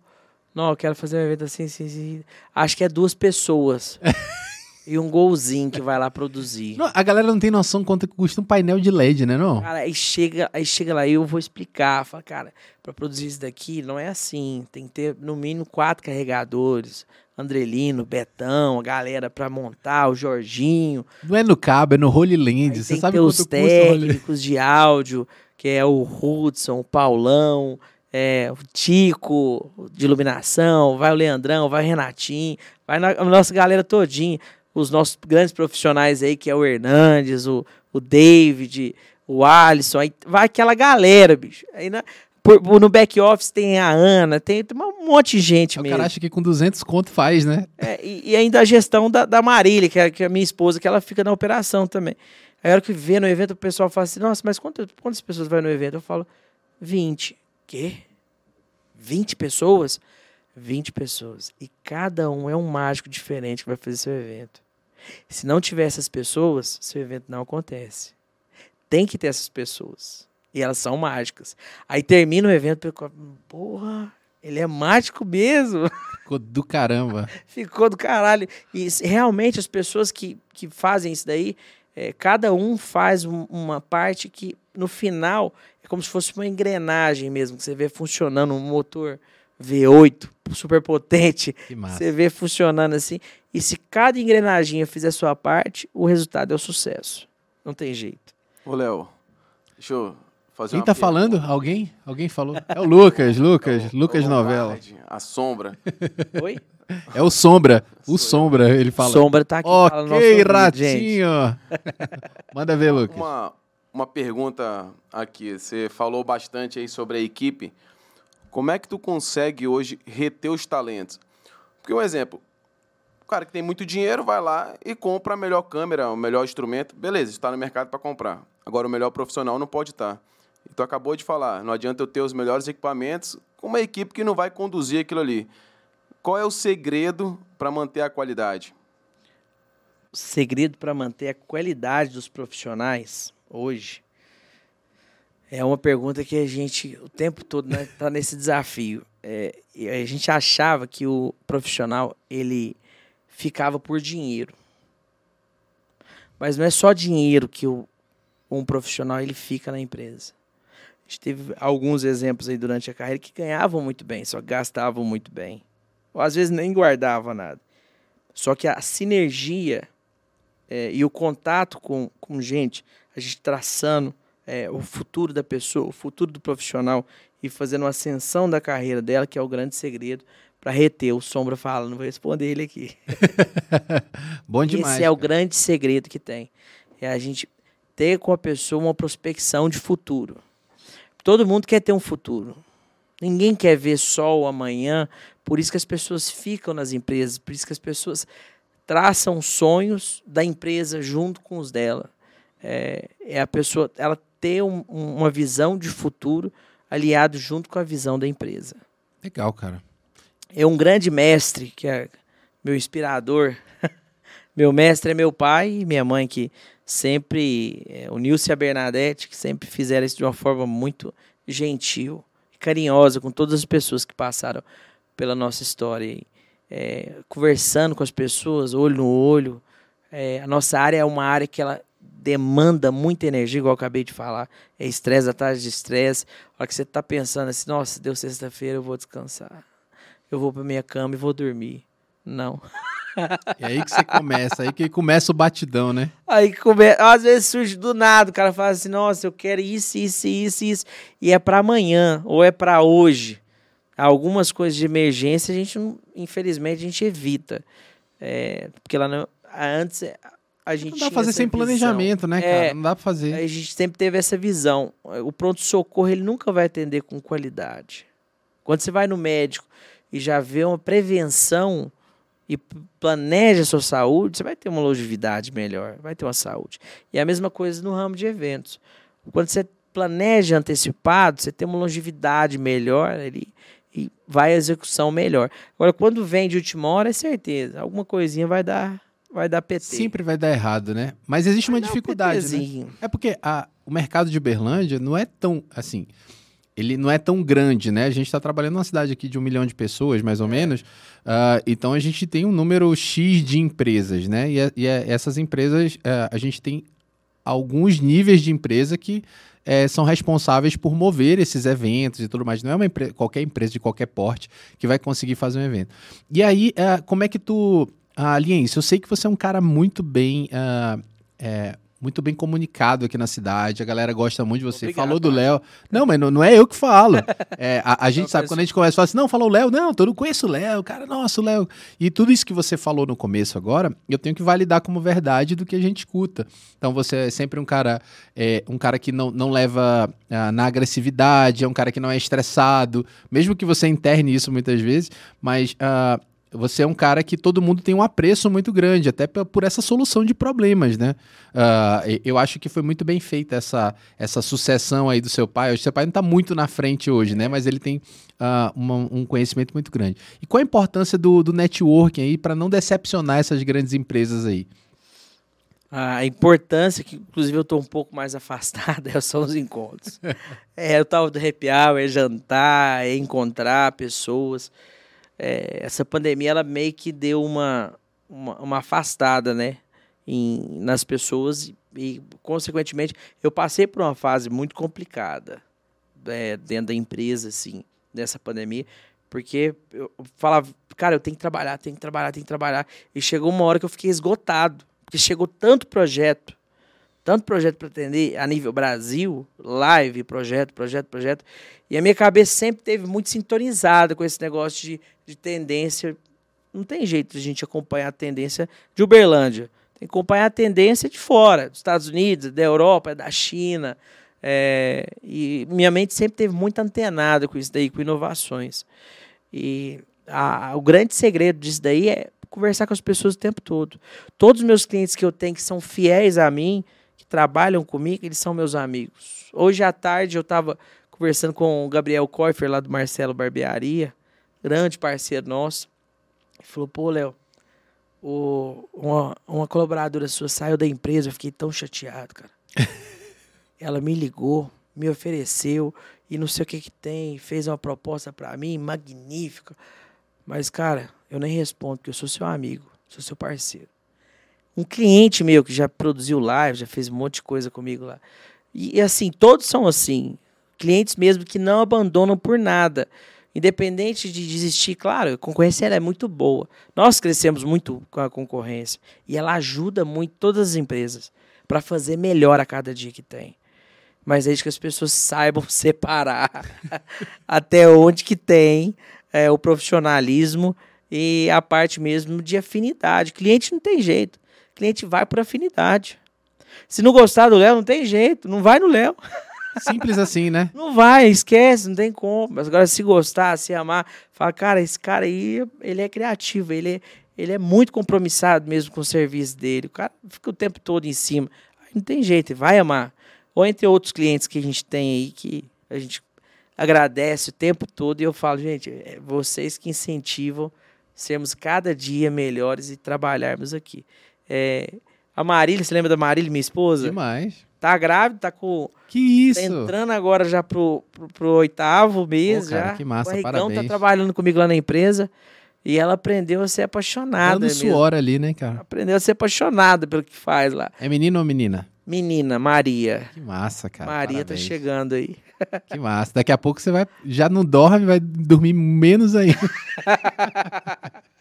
Não, eu quero fazer um evento assim, assim, assim. Acho que é duas pessoas. e um golzinho que vai lá produzir. Não, a galera não tem noção quanto custa um painel de LED, né não? Cara, aí chega, aí chega lá e eu vou explicar. Fala, cara, pra produzir isso daqui não é assim. Tem que ter no mínimo quatro carregadores. Andrelino, Betão, a galera pra montar, o Jorginho. Não é no cabo, é no Holy Land. Você que sabe quanto os técnicos de áudio, que é o Hudson, o Paulão, é, o Tico de iluminação, vai o Leandrão, vai o Renatinho, vai na, a nossa galera todinha, os nossos grandes profissionais aí, que é o Hernandes, o, o David, o Alisson, aí vai aquela galera, bicho. Aí na- por- no back office tem a Ana, tem, tem um monte de gente O mesmo. cara acha que com 200 conto faz, né? É, e, e ainda a gestão da, da Marília, que é, que é a minha esposa, que ela fica na operação também. Aí a hora que vê no evento, o pessoal fala assim, nossa, mas quantas, quantas pessoas vai no evento? Eu falo, 20. Quê? 20 pessoas? 20 pessoas. E cada um é um mágico diferente que vai fazer seu evento. Se não tiver essas pessoas, seu evento não acontece. Tem que ter essas pessoas. E elas são mágicas. Aí termina o evento, porra, ele é mágico mesmo. Ficou do caramba. Ficou do caralho. E realmente as pessoas que, que fazem isso daí, é, cada um faz um- uma parte que no final é como se fosse uma engrenagem mesmo, que você vê funcionando um motor V8 super potente, Que massa. você vê funcionando assim. E se cada engrenaginha fizer a sua parte, o resultado é o sucesso. Não tem jeito. Ô, Léo, deixa eu fazer Quem uma tá falando? Alguém? Alguém falou? É o Lucas, Lucas, É o- Lucas o Novela. A sombra. Oi? É o Sombra, o. Sombra, ele fala. Sombra tá aqui. fala no nosso Ok, ratinho. Manda ver, Lucas. Uma, uma pergunta aqui. Você falou bastante aí sobre a equipe. Como é que tu consegue hoje reter os talentos? Porque um exemplo, o cara que tem muito dinheiro vai lá e compra a melhor câmera, o melhor instrumento. Beleza, está no mercado para comprar. Agora o melhor profissional não pode estar. E tu acabou de falar, não adianta eu ter os melhores equipamentos com uma equipe que não vai conduzir aquilo ali. Qual é o segredo para manter a qualidade? o segredo para manter a qualidade dos profissionais hoje é uma pergunta que a gente o tempo todo está nesse desafio. É, a gente achava que o profissional ele ficava por dinheiro, mas não é só dinheiro que o, um profissional ele fica na empresa. A gente teve alguns exemplos aí durante a carreira que ganhavam muito bem, só gastavam muito bem, ou às vezes nem guardavam nada. Só que a sinergia é, e o contato com, com gente, a gente traçando é, o futuro da pessoa, o futuro do profissional e fazendo uma ascensão da carreira dela, que é o grande segredo para reter. O Sombra fala, não vou responder ele aqui. Bom demais. Esse é o cara. grande segredo que tem. É a gente ter com a pessoa uma prospecção de futuro. Todo mundo quer ter um futuro. Ninguém quer ver só o amanhã. Por isso que as pessoas ficam nas empresas. Por isso que as pessoas traçam sonhos da empresa junto com os dela. É, é a pessoa ela ter um- um- uma visão de futuro aliado junto com a visão da empresa Legal, cara. é um grande mestre, que é meu inspirador, Meu mestre é meu pai e minha mãe, que sempre, é, o Nilce e a Bernadette, que sempre fizeram isso de uma forma muito gentil e carinhosa com todas as pessoas que passaram pela nossa história. É, conversando com as pessoas, olho no olho. É, a nossa área é uma área que ela demanda muita energia, igual eu acabei de falar. É estresse atrás de estresse. A hora que você está pensando assim, nossa, deu sexta-feira, eu vou descansar. Eu vou para minha cama e vou dormir. Não. E aí que você começa, aí que começa o batidão, né? Aí começa, às vezes surge do nada, o cara fala assim, nossa, eu quero isso, isso, isso, isso. E é para amanhã, ou é para hoje. Algumas coisas de emergência a gente, infelizmente, a gente evita. É, porque lá no, antes a gente. Não dá pra fazer sem visão. planejamento, né, cara? É, não dá pra fazer. A gente sempre teve essa visão. O pronto-socorro, ele nunca vai atender com qualidade. Quando você vai no médico e já vê uma prevenção e planeja a sua saúde, você vai ter uma longevidade melhor, vai ter uma saúde. E a mesma coisa no ramo de eventos. Quando você planeja antecipado, você tem uma longevidade melhor ali e vai a execução melhor. Agora, quando vem de última hora, é certeza, alguma coisinha vai dar vai dar PT. Sempre vai dar errado, né? Mas existe vai uma dificuldade, um né? É porque a, o mercado de Berlândia não é tão, assim, ele não é tão grande, né? A gente está trabalhando numa cidade aqui de um milhão de pessoas, mais ou é. menos. Uh, então a gente tem um número X de empresas, né? E, e essas empresas, uh, a gente tem alguns níveis de empresa que uh, são responsáveis por mover esses eventos e tudo mais. Não é uma qualquer empresa de qualquer porte que vai conseguir fazer um evento. E aí, como é que tu ah, Aliense, eu sei que você é um cara muito bem. Uh, é, muito bem comunicado aqui na cidade, a galera gosta muito de você. Obrigado, falou do Léo. Não, mas não, não, é eu que falo. É, a, a gente sabe, quando a gente começa, fala assim, não, falou o Léo, não, eu não conheço o Léo, cara, nossa, o Léo. E tudo isso que você falou no começo agora, eu tenho que validar como verdade do que a gente escuta. Então você é sempre um cara, é, um cara que não, não leva ah, na agressividade, é um cara que não é estressado, mesmo que você interne isso muitas vezes, mas ah, você é um cara que todo mundo tem um apreço muito grande, até por essa solução de problemas, né? Uh, eu acho que foi muito bem feita essa, essa sucessão aí do seu pai. O seu pai não está muito na frente hoje, né? Mas ele tem uh, uma, um conhecimento muito grande. E qual a importância do, do networking aí para não decepcionar essas grandes empresas aí? A importância, que inclusive eu estou um pouco mais afastado, é são os encontros. é o tal do happy hour, é jantar, é encontrar pessoas é, essa pandemia ela meio que deu uma, uma, uma afastada, né? Em, nas pessoas e, e, consequentemente, eu passei por uma fase muito complicada é, dentro da empresa, assim, dessa pandemia, porque eu falava, cara, eu tenho que trabalhar, tenho que trabalhar, tenho que trabalhar. E chegou uma hora que eu fiquei esgotado, porque chegou tanto projeto, tanto projeto para atender a nível Brasil, live, projeto, projeto, projeto. E a minha cabeça sempre teve muito sintonizada com esse negócio de, de tendência. Não tem jeito de a gente acompanhar a tendência de Uberlândia. Tem que acompanhar a tendência de fora, dos Estados Unidos, da Europa, da China. É, e minha mente sempre teve muito antenada com isso daí, com inovações. E a, o grande segredo disso daí é conversar com as pessoas o tempo todo. Todos os meus clientes que eu tenho que são fiéis a mim, trabalham comigo, eles são meus amigos. Hoje à tarde eu estava conversando com o Gabriel Koifer, lá do Marcelo Barbearia, grande parceiro nosso. Falou, pô, Léo, uma, uma colaboradora sua saiu da empresa, eu fiquei tão chateado, cara. Ela me ligou, me ofereceu e não sei o que que tem, fez uma proposta para mim magnífica. Mas, cara, eu nem respondo, porque eu sou seu amigo, sou seu parceiro um cliente meu que já produziu live, já fez um monte de coisa comigo lá. E, e assim, todos são assim. Clientes mesmo que não abandonam por nada. Independente de desistir, claro, a concorrência é muito boa. Nós crescemos muito com a concorrência. E ela ajuda muito todas as empresas para fazer melhor a cada dia que tem. Mas desde que as pessoas saibam separar até onde que tem é, o profissionalismo e a parte mesmo de afinidade. Cliente não tem jeito cliente vai por afinidade. Se não gostar do Léo, não tem jeito, não vai no Léo. Simples assim, né? Não vai, esquece, não tem como. Mas agora, se gostar, se amar, fala, cara, esse cara aí, ele é criativo, ele é, ele é muito compromissado mesmo com o serviço dele. O cara fica o tempo todo em cima. Não tem jeito, vai amar. Ou entre outros clientes que a gente tem aí, que a gente agradece o tempo todo, e eu falo, gente, é vocês que incentivam sermos cada dia melhores e trabalharmos aqui É, a Marília, você lembra da Marília, minha esposa? Demais. Tá grávida, tá com. Que isso? Tá entrando agora já pro, pro, pro oitavo mês. Pô, cara, já. que massa, o Barrigão tá parabéns. trabalhando comigo lá na empresa. E ela aprendeu a ser apaixonada. Dando mesmo. suor ali, né, cara? Aprendeu a ser apaixonada pelo que faz lá. É menino ou menina? Menina, Maria. Que massa, cara. Maria tá parabéns. chegando aí. Que massa. Daqui a pouco você vai. Já não dorme, vai dormir menos ainda.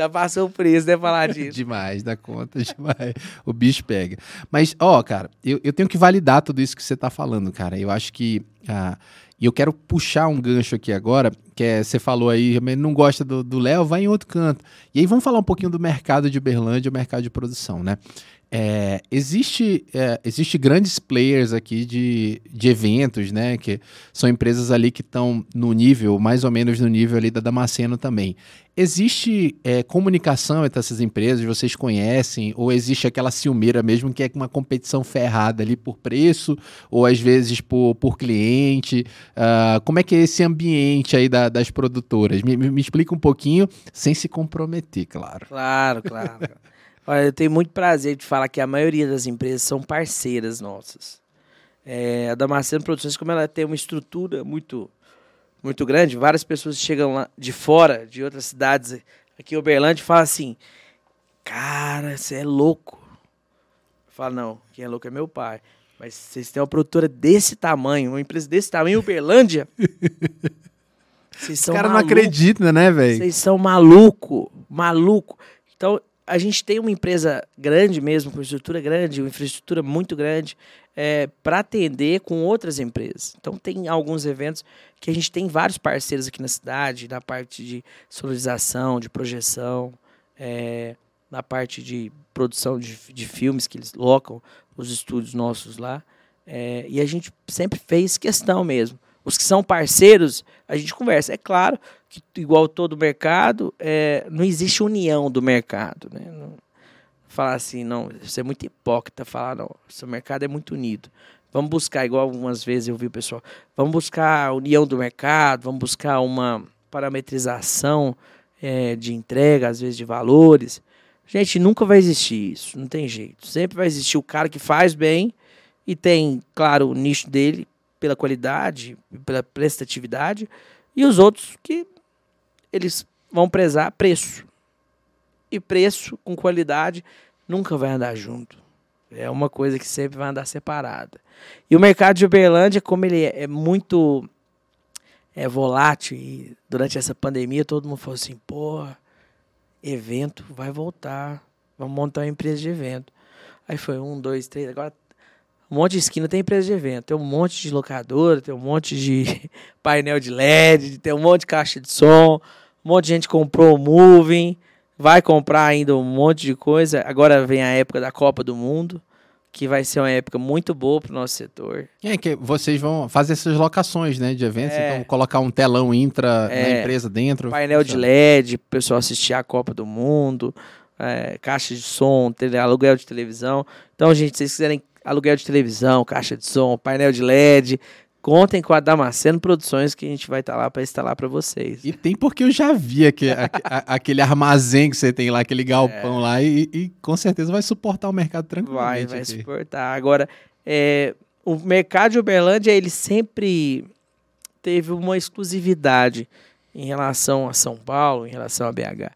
Já passou por isso, né, falar disso. demais, dá conta demais. O bicho pega. Mas, ó, cara, eu, eu tenho que validar tudo isso que você tá falando, cara. Eu acho que. ah, e eu quero puxar um gancho aqui agora, que é, você falou aí, não gosta do do Léo, vai em outro canto. E aí vamos falar um pouquinho do mercado de Uberlândia, o mercado de produção, né? É, existe, é, existe grandes players aqui de, de eventos, né? Que são empresas ali que estão no nível, mais ou menos no nível ali da Damasceno também. Existe é, comunicação entre essas empresas, vocês conhecem? Ou existe aquela ciumeira mesmo que é uma competição ferrada ali por preço, ou às vezes por, por cliente? Ah, como é que é esse ambiente aí da- das produtoras? Me, me- me explica um pouquinho, sem se comprometer, claro. Claro, claro. Olha, eu tenho muito prazer de falar que a maioria das empresas são parceiras nossas. É, a Damasceno Produções, como ela tem uma estrutura muito, muito grande, várias pessoas chegam lá de fora, de outras cidades aqui em Uberlândia, e falam assim: Cara, você é louco. Eu falo, não, quem é louco é meu pai. Mas vocês têm uma produtora desse tamanho, uma empresa desse tamanho em Uberlândia. Vocês Os são caras não acreditam, né, velho? Vocês são maluco, maluco. Então, a gente tem uma empresa grande mesmo, com estrutura grande, uma infraestrutura muito grande, para atender com outras empresas. Então, tem alguns eventos que a gente tem vários parceiros aqui na cidade, na parte de sonorização, de projeção, é, na parte de produção de, de filmes que eles locam, os estúdios nossos lá. É, e a gente sempre fez questão mesmo. Os que são parceiros, a gente conversa. É claro que, igual todo mercado, é, não existe união do mercado. Né? Não, falar assim, não, isso é muito hipócrita falar, não, seu mercado é muito unido. Vamos buscar, igual algumas vezes eu vi o pessoal, vamos buscar a união do mercado, vamos buscar uma parametrização é, de entrega, às vezes de valores. Gente, nunca vai existir isso, não tem jeito. Sempre vai existir o cara que faz bem e tem, claro, o nicho dele pela qualidade, pela prestatividade, e os outros que eles vão prezar preço. E preço com qualidade nunca vai andar junto. É uma coisa que sempre vai andar separada. E o mercado de Uberlândia, como ele é, é muito é volátil, e durante essa pandemia todo mundo falou assim, pô, evento vai voltar. Vamos montar uma empresa de evento. Aí foi um, dois, três, agora um monte de esquina tem empresa de evento. Tem um monte de locadora, tem um monte de painel de LED, tem um monte de caixa de som, um monte de gente comprou o Moving, vai comprar ainda um monte de coisa. Agora vem a época da Copa do Mundo, que vai ser uma época muito boa para o nosso setor. É que vocês vão fazer essas locações, né, de eventos, É. então colocar um telão intra na É. empresa dentro. Painel de LED, para o pessoal assistir a Copa do Mundo, é, caixa de som, aluguel de televisão. Então, gente, se vocês quiserem aluguel de televisão, caixa de som, painel de LED, contem com a Damasceno Produções que a gente vai estar lá para instalar para vocês. E tem porque eu já vi aque- aque- a- aquele armazém que você tem lá, aquele galpão lá, e, e com certeza vai suportar o mercado Vai, tranquilamente. vai aqui. suportar. Agora, é, o mercado de Uberlândia, ele sempre teve uma exclusividade em relação a São Paulo, em relação a BH.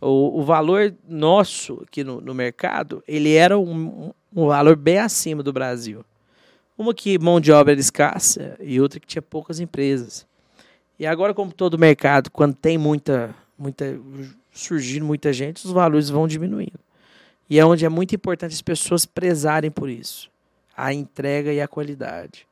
O, o valor nosso aqui no, no mercado, ele era um, um valor bem acima do Brasil. Uma que mão de obra era escassa e outra que tinha poucas empresas. E agora, como todo mercado, quando tem muita, muita surgindo muita gente, os valores vão diminuindo. E é onde é muito importante as pessoas prezarem por isso. A entrega e a qualidade.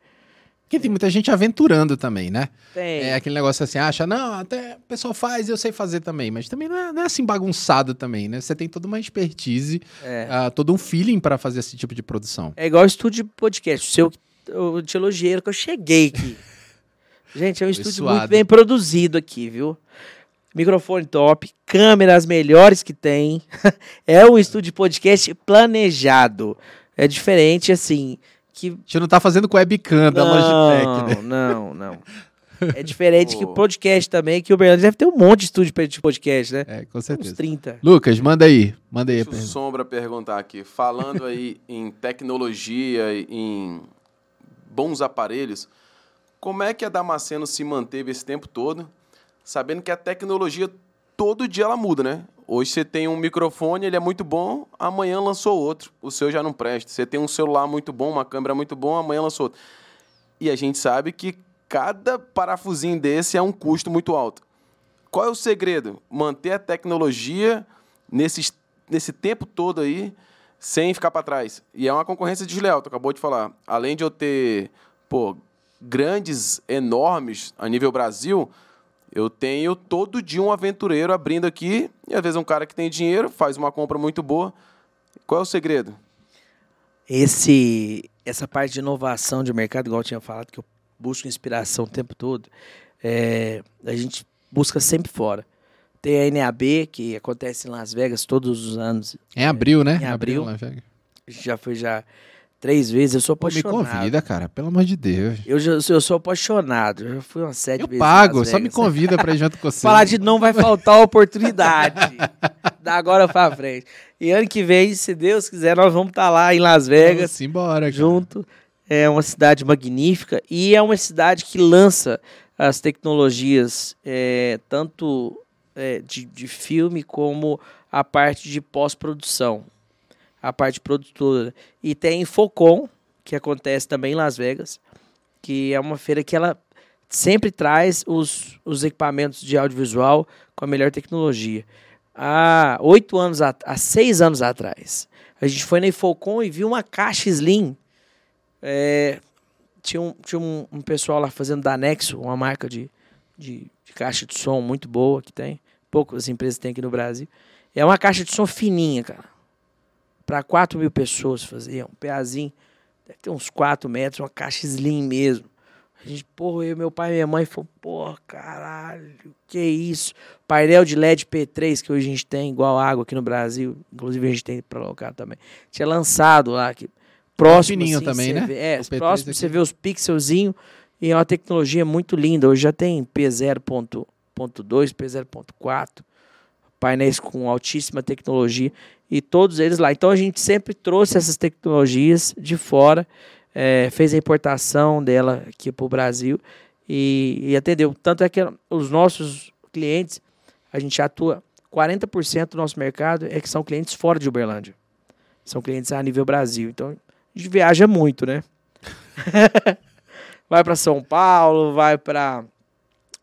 Porque tem muita gente aventurando também, né? Tem. É aquele negócio assim, acha, não, até o pessoal faz, eu sei fazer também, mas também não é, não é assim bagunçado também, né? Você tem toda uma expertise, É. ah, todo um feeling para fazer esse tipo de produção. É igual estúdio de podcast. O seu, eu te elogiei que eu cheguei aqui. Gente, é um Foi estúdio suado. muito bem produzido aqui, viu? Microfone top, câmeras melhores que tem. é um estúdio de podcast planejado. É diferente, assim, que A gente não tá fazendo com webcam da Logitech, né? Não, não, não. É diferente que podcast também, que o Uberlândia deve ter um monte de estúdio pra- de podcast, né? É, com Uns certeza. 30. Lucas, manda aí. Manda aí Deixa o pergunta. Sombra perguntar aqui. Falando aí em tecnologia, em bons aparelhos, como é que a Damasceno se manteve esse tempo todo, sabendo que a tecnologia todo dia ela muda, né? Hoje você tem um microfone, ele é muito bom, amanhã lançou outro, o seu já não presta. Você tem um celular muito bom, uma câmera muito bom, amanhã lançou outro. E a gente sabe que cada parafusinho desse é um custo muito alto. Qual é o segredo? Manter a tecnologia nesses, nesse tempo todo aí, sem ficar para trás. E é uma concorrência desleal, tu acabou de falar. Além de eu ter, pô, grandes, enormes a nível Brasil, eu tenho todo dia um aventureiro abrindo aqui, e às vezes um cara que tem dinheiro faz uma compra muito boa. Qual é o segredo? Esse, essa parte de inovação de mercado, igual eu tinha falado, que eu busco inspiração o tempo todo, é, a gente busca sempre fora. Tem a NAB, que acontece em Las Vegas todos os anos. Em abril, né? Em abril. Las Vegas. A gente já foi já três vezes. Eu sou Pô, me apaixonado. convida, cara. Pelo amor de Deus. Eu, já, eu sou apaixonado. Eu já fui umas sete Eu vezes. em pago, só me convida pra ir junto com você. Falar de não vai faltar oportunidade. da agora pra frente. E ano que vem, se Deus quiser, nós vamos estar lá em Las Vegas, Simbora, cara. junto. É uma cidade magnífica e é uma cidade que lança as tecnologias, é, tanto é, de, de filme como a parte de pós-produção, a parte produtora. E tem Focom, que acontece também em Las Vegas, que é uma feira que ela sempre traz os, os equipamentos de audiovisual com a melhor tecnologia. Há oito anos, há seis anos atrás, a gente foi na Infocom e viu uma caixa Slim. É, tinha um, tinha um, um pessoal lá fazendo da Nexo, uma marca de, de, de caixa de som muito boa que tem. Poucas empresas têm aqui no Brasil. É uma caixa de som fininha, cara. Para 4 mil pessoas fazer. Um peazinho. Deve ter uns 4 metros, uma caixa slim mesmo. A gente, porra, eu, meu pai e minha mãe falou, porra, caralho, que isso? Painel de LED P3 que hoje a gente tem, igual água aqui no Brasil. Inclusive a gente tem para local também. Tinha lançado lá. Que, próximo, assim, também, né? vê- é, O P3 próximo você vê os pixelzinhos e é uma tecnologia muito linda. Hoje já tem P0.2, P0.4, painéis com altíssima tecnologia e todos eles lá. Então a gente sempre trouxe essas tecnologias de fora, eh, fez a importação dela aqui para o Brasil e, e atendeu. Tanto é que os nossos clientes, a gente atua 40% do nosso mercado é que são clientes fora de Uberlândia. São clientes a nível Brasil. Então a gente viaja muito, né? vai para São Paulo, vai para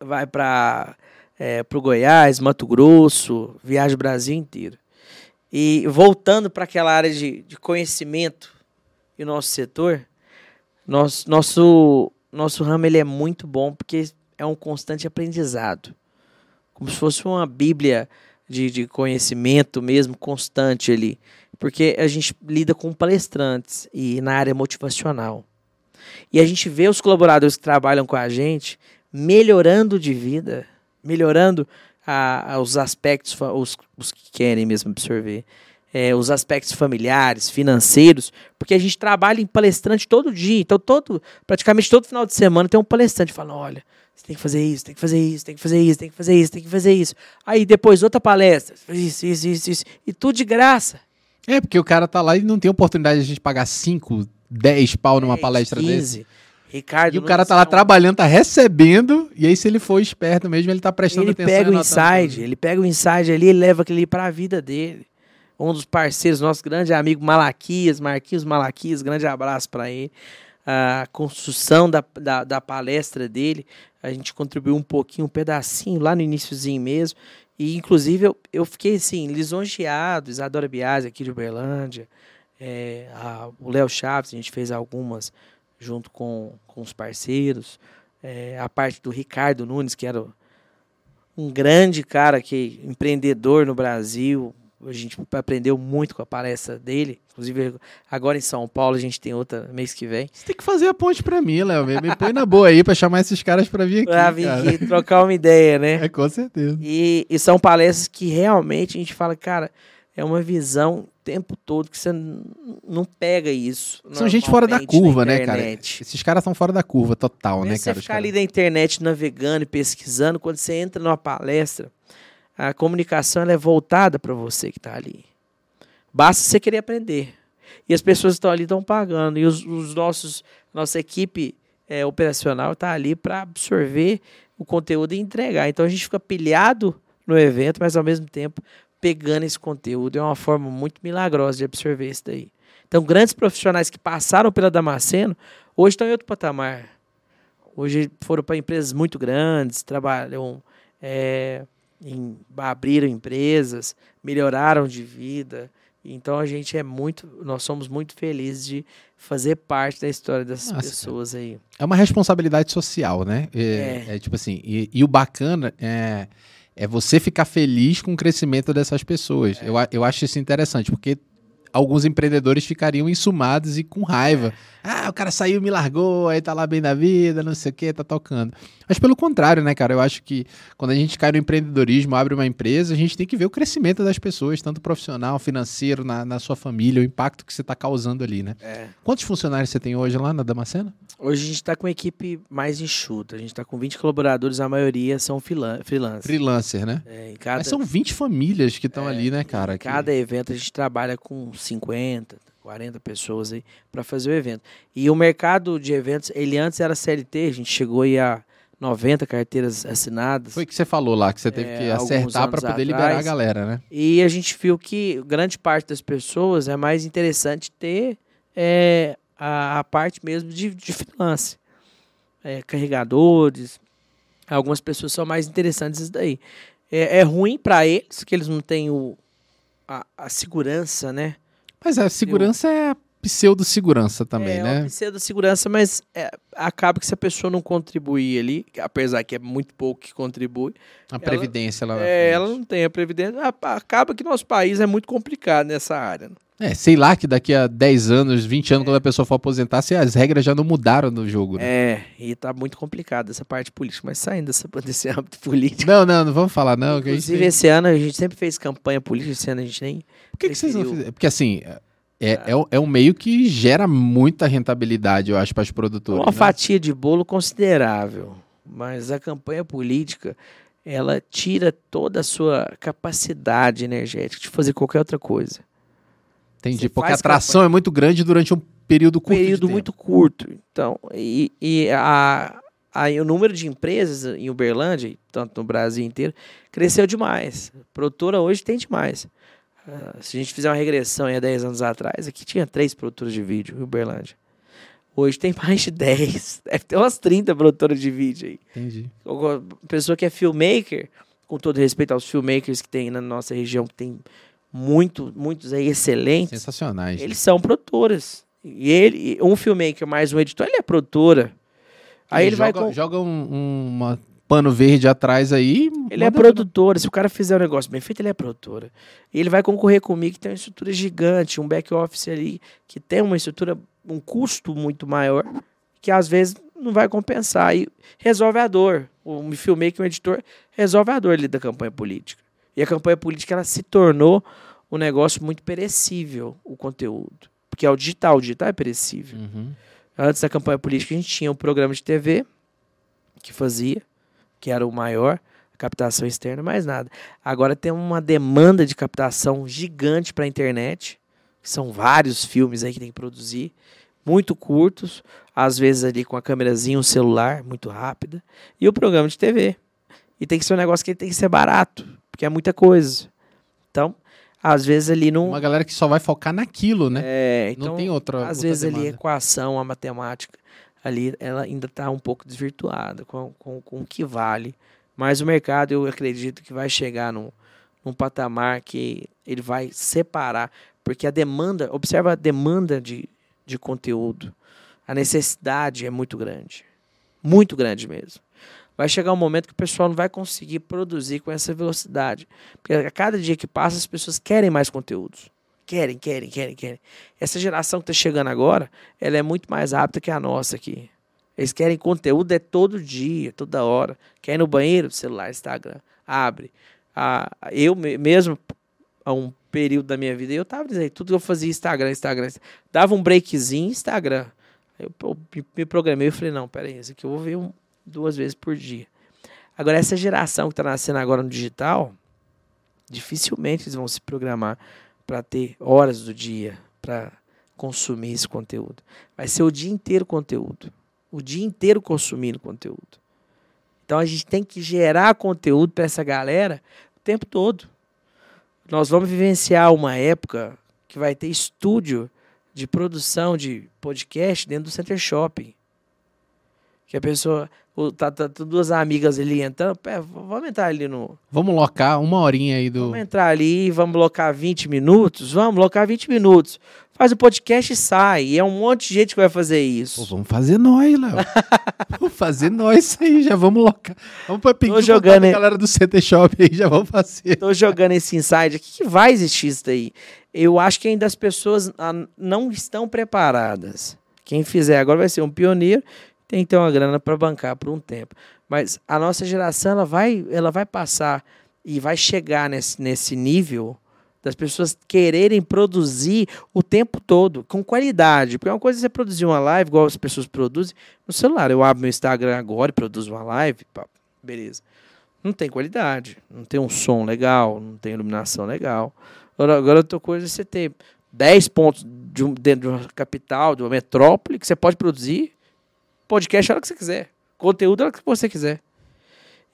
vai para é, o Goiás, Mato Grosso, viaja o Brasil inteiro. E voltando para aquela área de, de conhecimento e o nosso setor, nosso, nosso, nosso ramo ele é muito bom porque é um constante aprendizado. Como se fosse uma bíblia de, de conhecimento mesmo, constante ali. Porque a gente lida com palestrantes e na área motivacional. E a gente vê os colaboradores que trabalham com a gente melhorando de vida, melhorando a, a- os aspectos, os, os que querem mesmo absorver, é, os aspectos familiares, financeiros, porque a gente trabalha em palestrante todo dia. Então, todo, praticamente todo final de semana tem um palestrante falando: olha, você tem que fazer isso, tem que fazer isso, tem que fazer isso, tem que fazer isso, tem que fazer isso. Aí depois outra palestra, isso, isso, isso, isso. E tudo de graça. É, porque o cara tá lá e não tem oportunidade de a gente pagar 5, 10 pau numa 10, palestra desse. 15. Ricardo, E o cara tá lá trabalhando, tá recebendo, e aí se ele for esperto mesmo, ele tá prestando ele atenção. pega e o inside, ele pega o inside ali e leva ali para a vida dele. Um dos parceiros, nosso grande amigo Malaquias, Marquinhos Malaquias, grande abraço para ele. A construção da, da, da palestra dele, a gente contribuiu um pouquinho, um pedacinho lá no iníciozinho mesmo. E, inclusive, eu, eu fiquei, assim, lisonjeado. Isadora Biasi, aqui de Uberlândia. é, a- o Léo Chaves, a gente fez algumas junto com, com os parceiros. é, a parte do Ricardo Nunes, que era um grande cara que empreendedor no Brasil. A gente aprendeu muito com a palestra dele. Inclusive, agora em São Paulo, a gente tem outra mês que vem. Você tem que fazer a ponte pra mim, Léo. Me, me põe na boa aí pra chamar esses caras pra vir aqui. Pra vir cara. aqui trocar uma ideia, né? É, com certeza. E, e são palestras que realmente a gente fala, cara, é uma visão tempo todo que você não pega isso. São gente fora da curva, né, cara? Esses caras são fora da curva total, né, cara? Você ficar ali na internet navegando e pesquisando, quando você entra numa palestra, a comunicação ela é voltada para você que está ali. Basta você querer aprender. E as pessoas estão ali estão pagando. E os, os nossos, nossa equipe é, operacional está ali para absorver o conteúdo e entregar. Então a gente fica pilhado no evento, mas ao mesmo tempo pegando esse conteúdo. É uma forma muito milagrosa de absorver isso daí. Então, grandes profissionais que passaram pela Damasceno, hoje estão em outro patamar. Hoje foram para empresas muito grandes, trabalham, é, em, abriram empresas, melhoraram de vida. Então a gente é muito, nós somos muito felizes de fazer parte da história dessas Nossa, pessoas aí. É uma responsabilidade social, né? É, é. é tipo assim, e, e, o bacana é, é você ficar feliz com o crescimento dessas pessoas. É. Eu, eu acho isso interessante, porque alguns empreendedores ficariam insumados e com raiva. Ah, o cara saiu, me largou, aí tá lá bem da vida, não sei o que, tá tocando. Mas pelo contrário, né, cara? Eu acho que quando a gente cai no empreendedorismo, abre uma empresa, a gente tem que ver o crescimento das pessoas, tanto profissional, financeiro, na, na sua família, o impacto que você está causando ali, né? É. Quantos funcionários você tem hoje lá na Damascena? Hoje a gente está com uma equipe mais enxuta. A gente está com 20 colaboradores, a maioria são freelancers. Freelancer, né? É, cada... Mas são 20 famílias que estão é, ali, né, cara? Em cada que... evento a gente trabalha com 50, 40 pessoas aí para fazer o evento. E o mercado de eventos, ele antes era CLT, a gente chegou aí a 90 carteiras assinadas. Foi o que você falou lá, que você teve é, que acertar para poder atrás, liberar a galera, né? E a gente viu que grande parte das pessoas é mais interessante ter é, a, a, parte mesmo de, de freelance. É, carregadores, algumas pessoas são mais interessantes isso daí. É, é ruim para eles, que eles não têm o, a, a segurança, né? Mas a segurança Eu... é pseudo-segurança também, é, né? É pseudo-segurança, mas é, acaba que se a pessoa não contribuir ali, apesar que é muito pouco que contribui... A previdência, ela, é, ela não tem a previdência. Acaba que nosso país é muito complicado nessa área. Né? É, sei lá que daqui a 10 anos, 20 anos, é. quando a pessoa for aposentar, se as regras já não mudaram no jogo. Né? É, e tá muito complicado essa parte política, mas saindo dessa, desse âmbito político. Não, não, não vamos falar, não. Inclusive, gente... esse ano a gente sempre fez campanha política, esse ano a gente nem. Por que, que vocês não fizeram? Porque assim, é, é, é, um meio que gera muita rentabilidade, eu acho, para os produtores. Uma né? fatia de bolo considerável, mas a campanha política ela tira toda a sua capacidade energética de fazer qualquer outra coisa. Entendi, porque a atração campanha... é muito grande durante um período curto. Período muito curto. Então, e, e a, a, o número de empresas em Uberlândia, tanto no Brasil inteiro, cresceu demais. A produtora hoje tem demais. Uh, se a gente fizer uma regressão há 10 anos atrás, aqui tinha três produtoras de vídeo em Uberlândia. Hoje tem mais de 10. Deve ter umas 30 produtoras de vídeo aí. Entendi. Pessoa que é filmmaker, com todo respeito aos filmmakers que tem na nossa região, que tem muito, muitos aí excelentes. Sensacionais. Eles são produtoras. E ele, um filmmaker mais um editor, ele é produtora. Aí ele, ele joga, vai. Joga um, um, uma pano verde atrás aí. Ele é produtora. Se o cara fizer um negócio bem feito, ele é produtora. E ele vai concorrer comigo, que tem uma estrutura gigante, um back office ali, que tem uma estrutura, um custo muito maior, que às vezes não vai compensar. E resolve a dor. O filmmaker, um editor, resolve a dor ali da campanha política. E a campanha política ela se tornou um negócio muito perecível, o conteúdo. Porque é o digital, o digital é perecível. Uhum. Antes da campanha política, a gente tinha um programa de TV que fazia, que era o maior, captação externa, mais nada. Agora tem uma demanda de captação gigante para a internet. São vários filmes aí que tem que produzir, muito curtos, às vezes ali com a câmerazinha, um celular, muito rápida, e o programa de TV. E tem que ser um negócio que tem que ser barato, porque é muita coisa. Então, às vezes ali não. Uma galera que só vai focar naquilo, né? É, então, não tem outra. Às outra vezes demanda. ali a equação, a matemática, ali ela ainda está um pouco desvirtuada com, com, com o que vale. Mas o mercado, eu acredito que vai chegar num, num patamar que ele vai separar. Porque a demanda, observa a demanda de, de conteúdo. A necessidade é muito grande. Muito grande mesmo vai chegar um momento que o pessoal não vai conseguir produzir com essa velocidade. Porque a cada dia que passa, as pessoas querem mais conteúdos. Querem, querem, querem, querem. Essa geração que está chegando agora, ela é muito mais rápida que a nossa aqui. Eles querem conteúdo é todo dia, toda hora. Quer ir no banheiro? Celular, Instagram. Abre. Ah, eu mesmo, há um período da minha vida, eu tava dizendo, tudo que eu fazia Instagram, Instagram, dava um breakzinho, Instagram. Aí eu, me programei e falei, não, peraí, isso aqui eu vou ver um, duas vezes por dia. Agora, essa geração que está nascendo agora no digital, dificilmente eles vão se programar para ter horas do dia para consumir esse conteúdo. Vai ser o dia inteiro conteúdo. O dia inteiro consumindo conteúdo. Então a gente tem que gerar conteúdo para essa galera o tempo todo. Nós vamos vivenciar uma época que vai ter estúdio de produção de podcast dentro do Center Shopping. Que a pessoa, tá, tá, tá duas amigas ali entrando, pé, vamos entrar ali no. Vamos locar uma horinha aí do. Vamos entrar ali, vamos locar 20 minutos? Vamos locar 20 minutos. Faz o podcast e sai. E é um monte de gente que vai fazer isso. Pô, vamos fazer nós, Léo. vamos fazer nós isso aí, já vamos locar. Vamos para pedir jogando a galera do CT Shop aí, já vamos fazer. Tô jogando esse inside aqui, que vai existir isso daí. Eu acho que ainda as pessoas ah, não estão preparadas. Quem fizer agora vai ser um pioneiro tem que ter uma grana para bancar por um tempo. Mas a nossa geração ela vai, ela vai passar e vai chegar nesse, nesse nível das pessoas quererem produzir o tempo todo, com qualidade. Porque é uma coisa é você produzir uma live, igual as pessoas produzem, no celular. Eu abro meu Instagram agora e produzo uma live, pá, beleza. Não tem qualidade, não tem um som legal, não tem iluminação legal. Agora, agora outra coisa é você ter 10 pontos de um, dentro de uma capital, de uma metrópole, que você pode produzir Podcast a hora que você quiser. Conteúdo a hora que você quiser.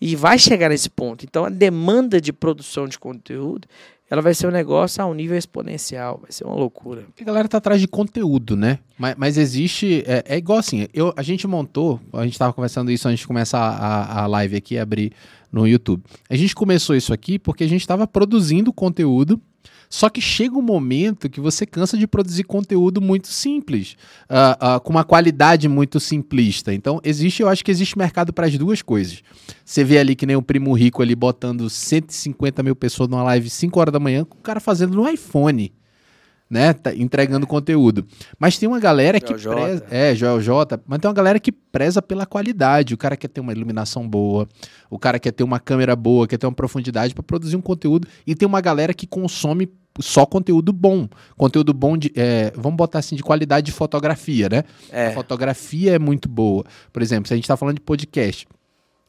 E vai chegar nesse ponto. Então, a demanda de produção de conteúdo, ela vai ser um negócio a um nível exponencial. Vai ser uma loucura. A galera tá atrás de conteúdo, né? Mas, mas existe... É, é, igual assim, eu, a gente montou... A gente tava conversando isso antes de começar a, a live aqui, abrir no YouTube. A gente começou isso aqui porque a gente estava produzindo conteúdo só que chega um momento que você cansa de produzir conteúdo muito simples, uh, uh, com uma qualidade muito simplista. Então, existe, eu acho que existe mercado para as duas coisas. Você vê ali que nem o primo rico ali botando 150 mil pessoas numa live 5 horas da manhã, com o cara fazendo no iPhone né? Tá entregando conteúdo. Mas tem uma galera que Joel preza. J. É, Joel J. Mas tem uma galera que preza pela qualidade. O cara quer ter uma iluminação boa, o cara quer ter uma câmera boa, quer ter uma profundidade para produzir um conteúdo. E tem uma galera que consome só conteúdo bom. Conteúdo bom de. É, vamos botar assim, de qualidade de fotografia, né? É. A fotografia é muito boa. Por exemplo, se a gente tá falando de podcast.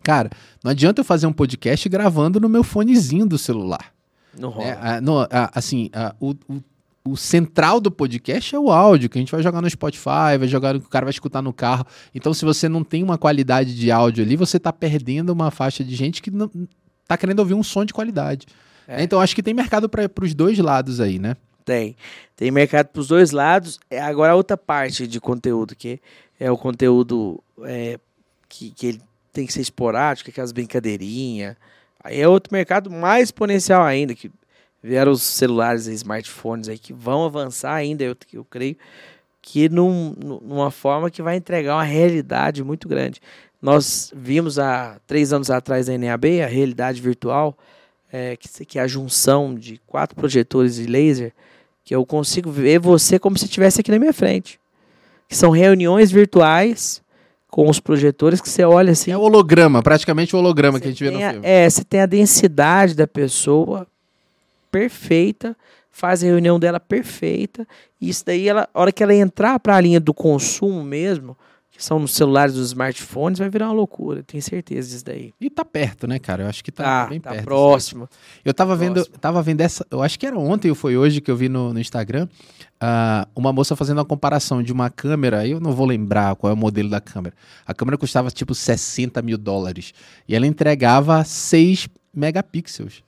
Cara, não adianta eu fazer um podcast gravando no meu fonezinho do celular. Não rola. É, a- no- a- assim, a- o, o- o central do podcast é o áudio, que a gente vai jogar no Spotify, vai jogar, o cara vai escutar no carro. Então, se você não tem uma qualidade de áudio ali, você tá perdendo uma faixa de gente que não, tá querendo ouvir um som de qualidade. É. Então, acho que tem mercado para os dois lados aí, né? Tem. Tem mercado para os dois lados. É, Agora, a outra parte de conteúdo, que é o conteúdo é, que, que ele tem que ser esporádico, aquelas brincadeirinhas. Aí é outro mercado mais exponencial ainda, que vieram os celulares e smartphones aí que vão avançar ainda, eu, eu creio, que num, num- numa forma que vai entregar uma realidade muito grande. Nós vimos há três anos atrás na NAB a realidade virtual, é, que, que é a junção de quatro projetores de laser, que eu consigo ver você como se estivesse aqui na minha frente. Que são reuniões virtuais com os projetores que você olha assim. É o holograma, praticamente o holograma que a gente vê no a- filme. É, você tem a densidade da pessoa perfeita, faz a reunião dela perfeita, e isso daí, ela, a hora que ela entrar para a linha do consumo mesmo, que são nos celulares, nos smartphones, vai virar uma loucura, tenho certeza disso daí. E tá perto, né, cara? Eu acho que tá, Tá, bem tá perto. próximo. Eu tava vendo, Próximo. tava vendo essa, eu acho que era ontem ou foi hoje que eu vi no, no Instagram, ah, uma moça fazendo uma comparação de uma câmera, eu não vou lembrar qual é o modelo da câmera. A câmera custava tipo 60 mil dólares e ela entregava 6 megapixels.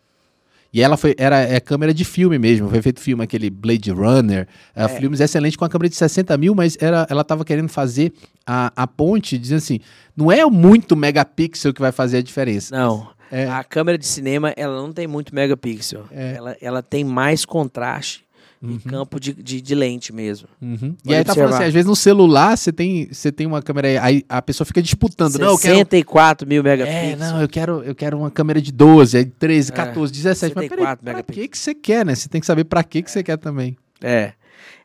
E ela foi, era é câmera de filme mesmo, foi feito filme, aquele Blade Runner, ah, filmes excelentes com a câmera de 60 mil, mas era, ela tava querendo fazer a, a ponte, dizendo assim, não é muito megapixel que vai fazer a diferença. Não, É. a câmera de cinema, ela não tem muito megapixel. É. Ela, ela tem mais contraste Uhum. e campo de, de, de lente mesmo. Uhum. E aí tá falando observar. assim, às vezes no celular você tem, você tem uma câmera aí, a pessoa fica disputando. Não, eu quero. 64 mil megapixels. É, não, eu quero, eu quero uma câmera de 12, aí 13, É, 14, 17. Mas peraí, 64 pra que, que você quer, né? Você tem que saber pra que, que você quer também. É.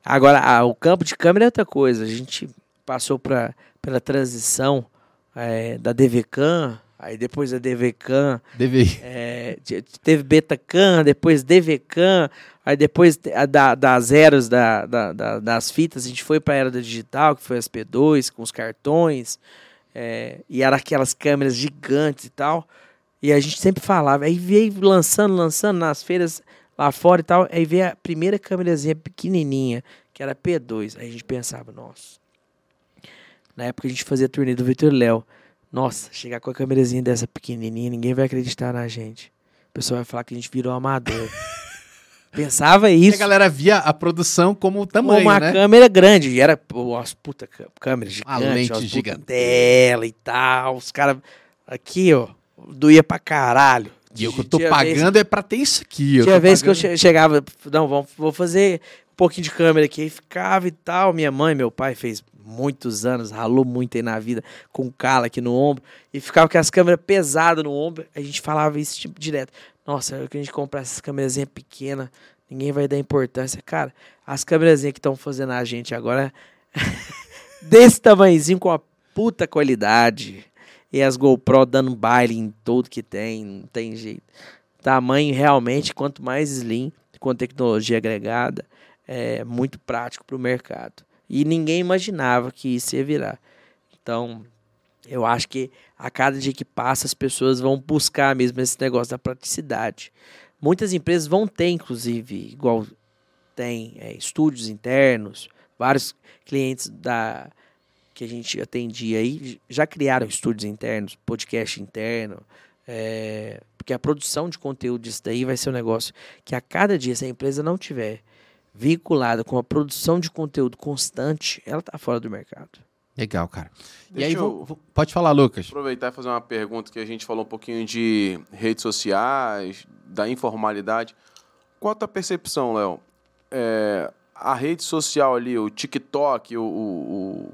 Agora, a- o campo de câmera é outra coisa. A gente passou pra, pela transição é, da DVCam Aí depois a DVCam, DVI. é, te- teve Betacam, depois DVCam, aí depois a da, das eras da, da- da- das fitas, a gente foi para a era da digital, que foi as P2, com os cartões, é, e era aquelas câmeras gigantes e tal. E a gente sempre falava, aí veio lançando, lançando nas feiras lá fora e tal, aí veio a primeira câmerazinha pequenininha, que era P2. Aí a gente pensava, nossa. Na época a gente fazia turnê do Vitor Léo. Nossa, chegar com a câmerazinha dessa pequenininha, ninguém vai acreditar na gente. O pessoal vai falar que a gente virou amador. Pensava E a isso. galera via a produção como o tamanho, uma né? câmera grande. E era, pô, as puta câ- câmera gigante. lente umas puta gigante. Tela e tal. Os caras. Aqui, ó. Doía pra caralho. E o que eu tô Tinha vez- pagando é pra ter isso aqui. eu Tinha vez que eu pagando- che- chegava, não, vamos, vou fazer um pouquinho de câmera aqui, aí ficava e tal. Minha mãe, meu pai fez muitos anos, ralou muito aí na vida, com cala aqui no ombro, e ficava com as câmeras pesadas no ombro. A gente falava isso tipo, direto. Nossa, eu que a gente comprar essas câmerazinhas pequenas, ninguém vai dar importância. Cara, as câmerazinhas que estão fazendo a gente agora, desse tamanhozinho, com a puta qualidade. E as GoPro dando baile em tudo que tem, não tem jeito. Tamanho realmente, quanto mais slim, com tecnologia agregada, é muito prático para o mercado. E ninguém imaginava que isso ia virar. Então, eu acho que a cada dia que passa, as pessoas vão buscar mesmo esse negócio da praticidade. Muitas empresas vão ter, inclusive, igual tem é, estúdios internos, vários clientes da que a gente atendia aí já criaram estúdios internos, podcast interno, é, porque a produção de conteúdo disso daí vai ser um negócio que a cada dia, se a empresa não tiver vinculada com a produção de conteúdo constante, ela tá fora do mercado. Legal, cara. e Deixa aí, eu- vou- vou- pode falar, Lucas. Aproveitar e fazer uma pergunta que a gente falou um pouquinho de redes sociais, da informalidade. Qual a tua percepção, Léo? É, a rede social ali, o TikTok, o, o,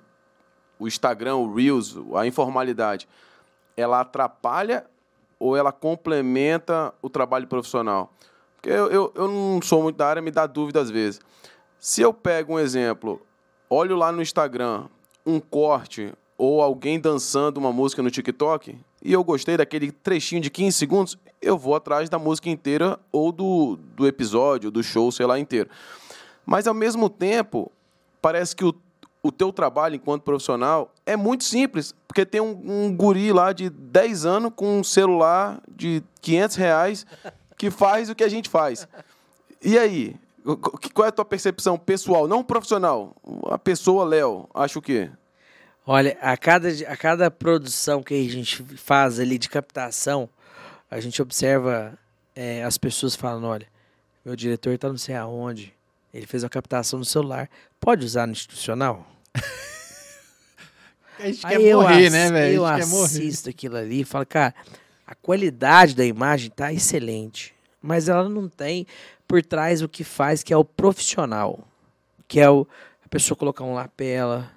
o Instagram, o Reels, a informalidade, ela atrapalha ou ela complementa o trabalho profissional? Porque eu, eu, eu não sou muito da área, me dá dúvida às vezes. Se eu pego um exemplo, olho lá no Instagram um corte ou alguém dançando uma música no TikTok e eu gostei daquele trechinho de 15 segundos, eu vou atrás da música inteira ou do, do episódio, do show, sei lá, inteiro. Mas ao mesmo tempo, parece que o, o teu trabalho enquanto profissional é muito simples, porque tem um, um guri lá de 10 anos com um celular de 500 reais que faz o que a gente faz. E aí? Qual é a tua percepção pessoal, não profissional? A pessoa, Léo, acha o quê? Olha, a cada, a cada produção que a gente faz ali de captação, a gente observa é, as pessoas falando, olha, meu diretor está não sei aonde, ele fez a captação no celular, pode usar no institucional? A gente Aí quer eu morrer, ass- né, velho? Eu A gente quer morrer. assisto aquilo ali e falo, cara, a qualidade da imagem tá excelente, mas ela não tem por trás o que faz, que é o profissional, que é o, a pessoa colocar um lapela,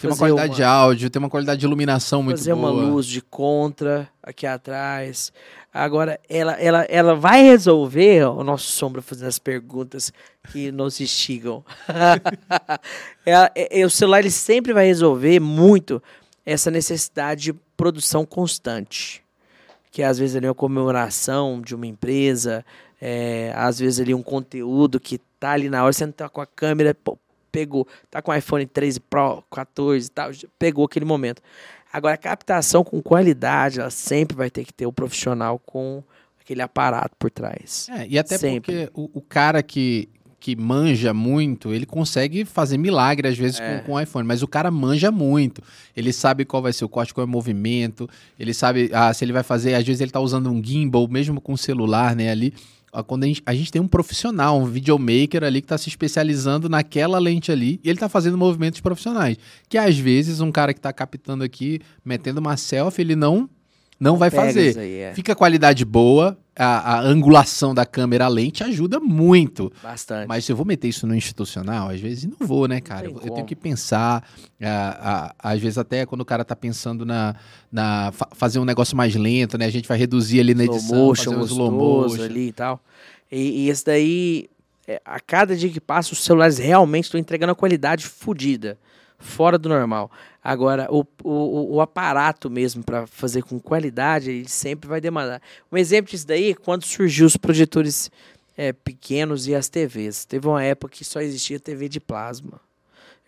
Tem uma fazer qualidade de áudio, tem uma qualidade de iluminação muito fazer boa. uma luz de contra aqui atrás. Agora, ela, ela, ela vai resolver o nosso sombra fazendo as perguntas que nos instigam. Ela- é- é- o celular ele sempre vai resolver muito essa necessidade de produção constante. Que é, às vezes ali uma comemoração de uma empresa, é, às vezes ali um conteúdo que tá ali na hora, você não tá com a câmera, pô, pegou, tá com o iPhone 13 Pro, 14 e tal, pegou aquele momento. Agora, a captação com qualidade, ela sempre vai ter que ter o profissional com aquele aparato por trás. É, e até Sempre. porque o, o cara que, que manja muito, ele consegue fazer milagre às vezes É. com, com o iPhone, mas o cara manja muito. Ele sabe qual vai ser o corte, qual é o movimento, ele sabe ah, se ele vai fazer, às vezes ele tá usando um gimbal, mesmo com o celular, né, ali. Ah, Quando a gente, a gente tem um profissional, um videomaker ali que está se especializando naquela lente ali e ele está fazendo movimentos profissionais. Que às vezes um cara que está captando aqui, metendo uma selfie, ele não, não vai fazer. aí, é. Fica qualidade boa, a, a angulação da câmera, a lente ajuda muito. Bastante. Mas se eu vou meter isso no institucional, às vezes não vou, né, cara? Eu, eu tenho que pensar, ah, ah, às vezes até quando o cara tá pensando na, na fa- fazer um negócio mais lento, né? A gente vai reduzir ali na slow edição, motion, fazer um slow motion. ali e tal. E, e esse daí, é, a cada dia que passa, os celulares realmente estão entregando a qualidade fodida. fora do normal. Agora, o, o, o aparato mesmo para fazer com qualidade, ele sempre vai demandar. Um exemplo disso daí é quando surgiu os projetores é, pequenos e as TVs. Teve uma época que só existia TV de plasma.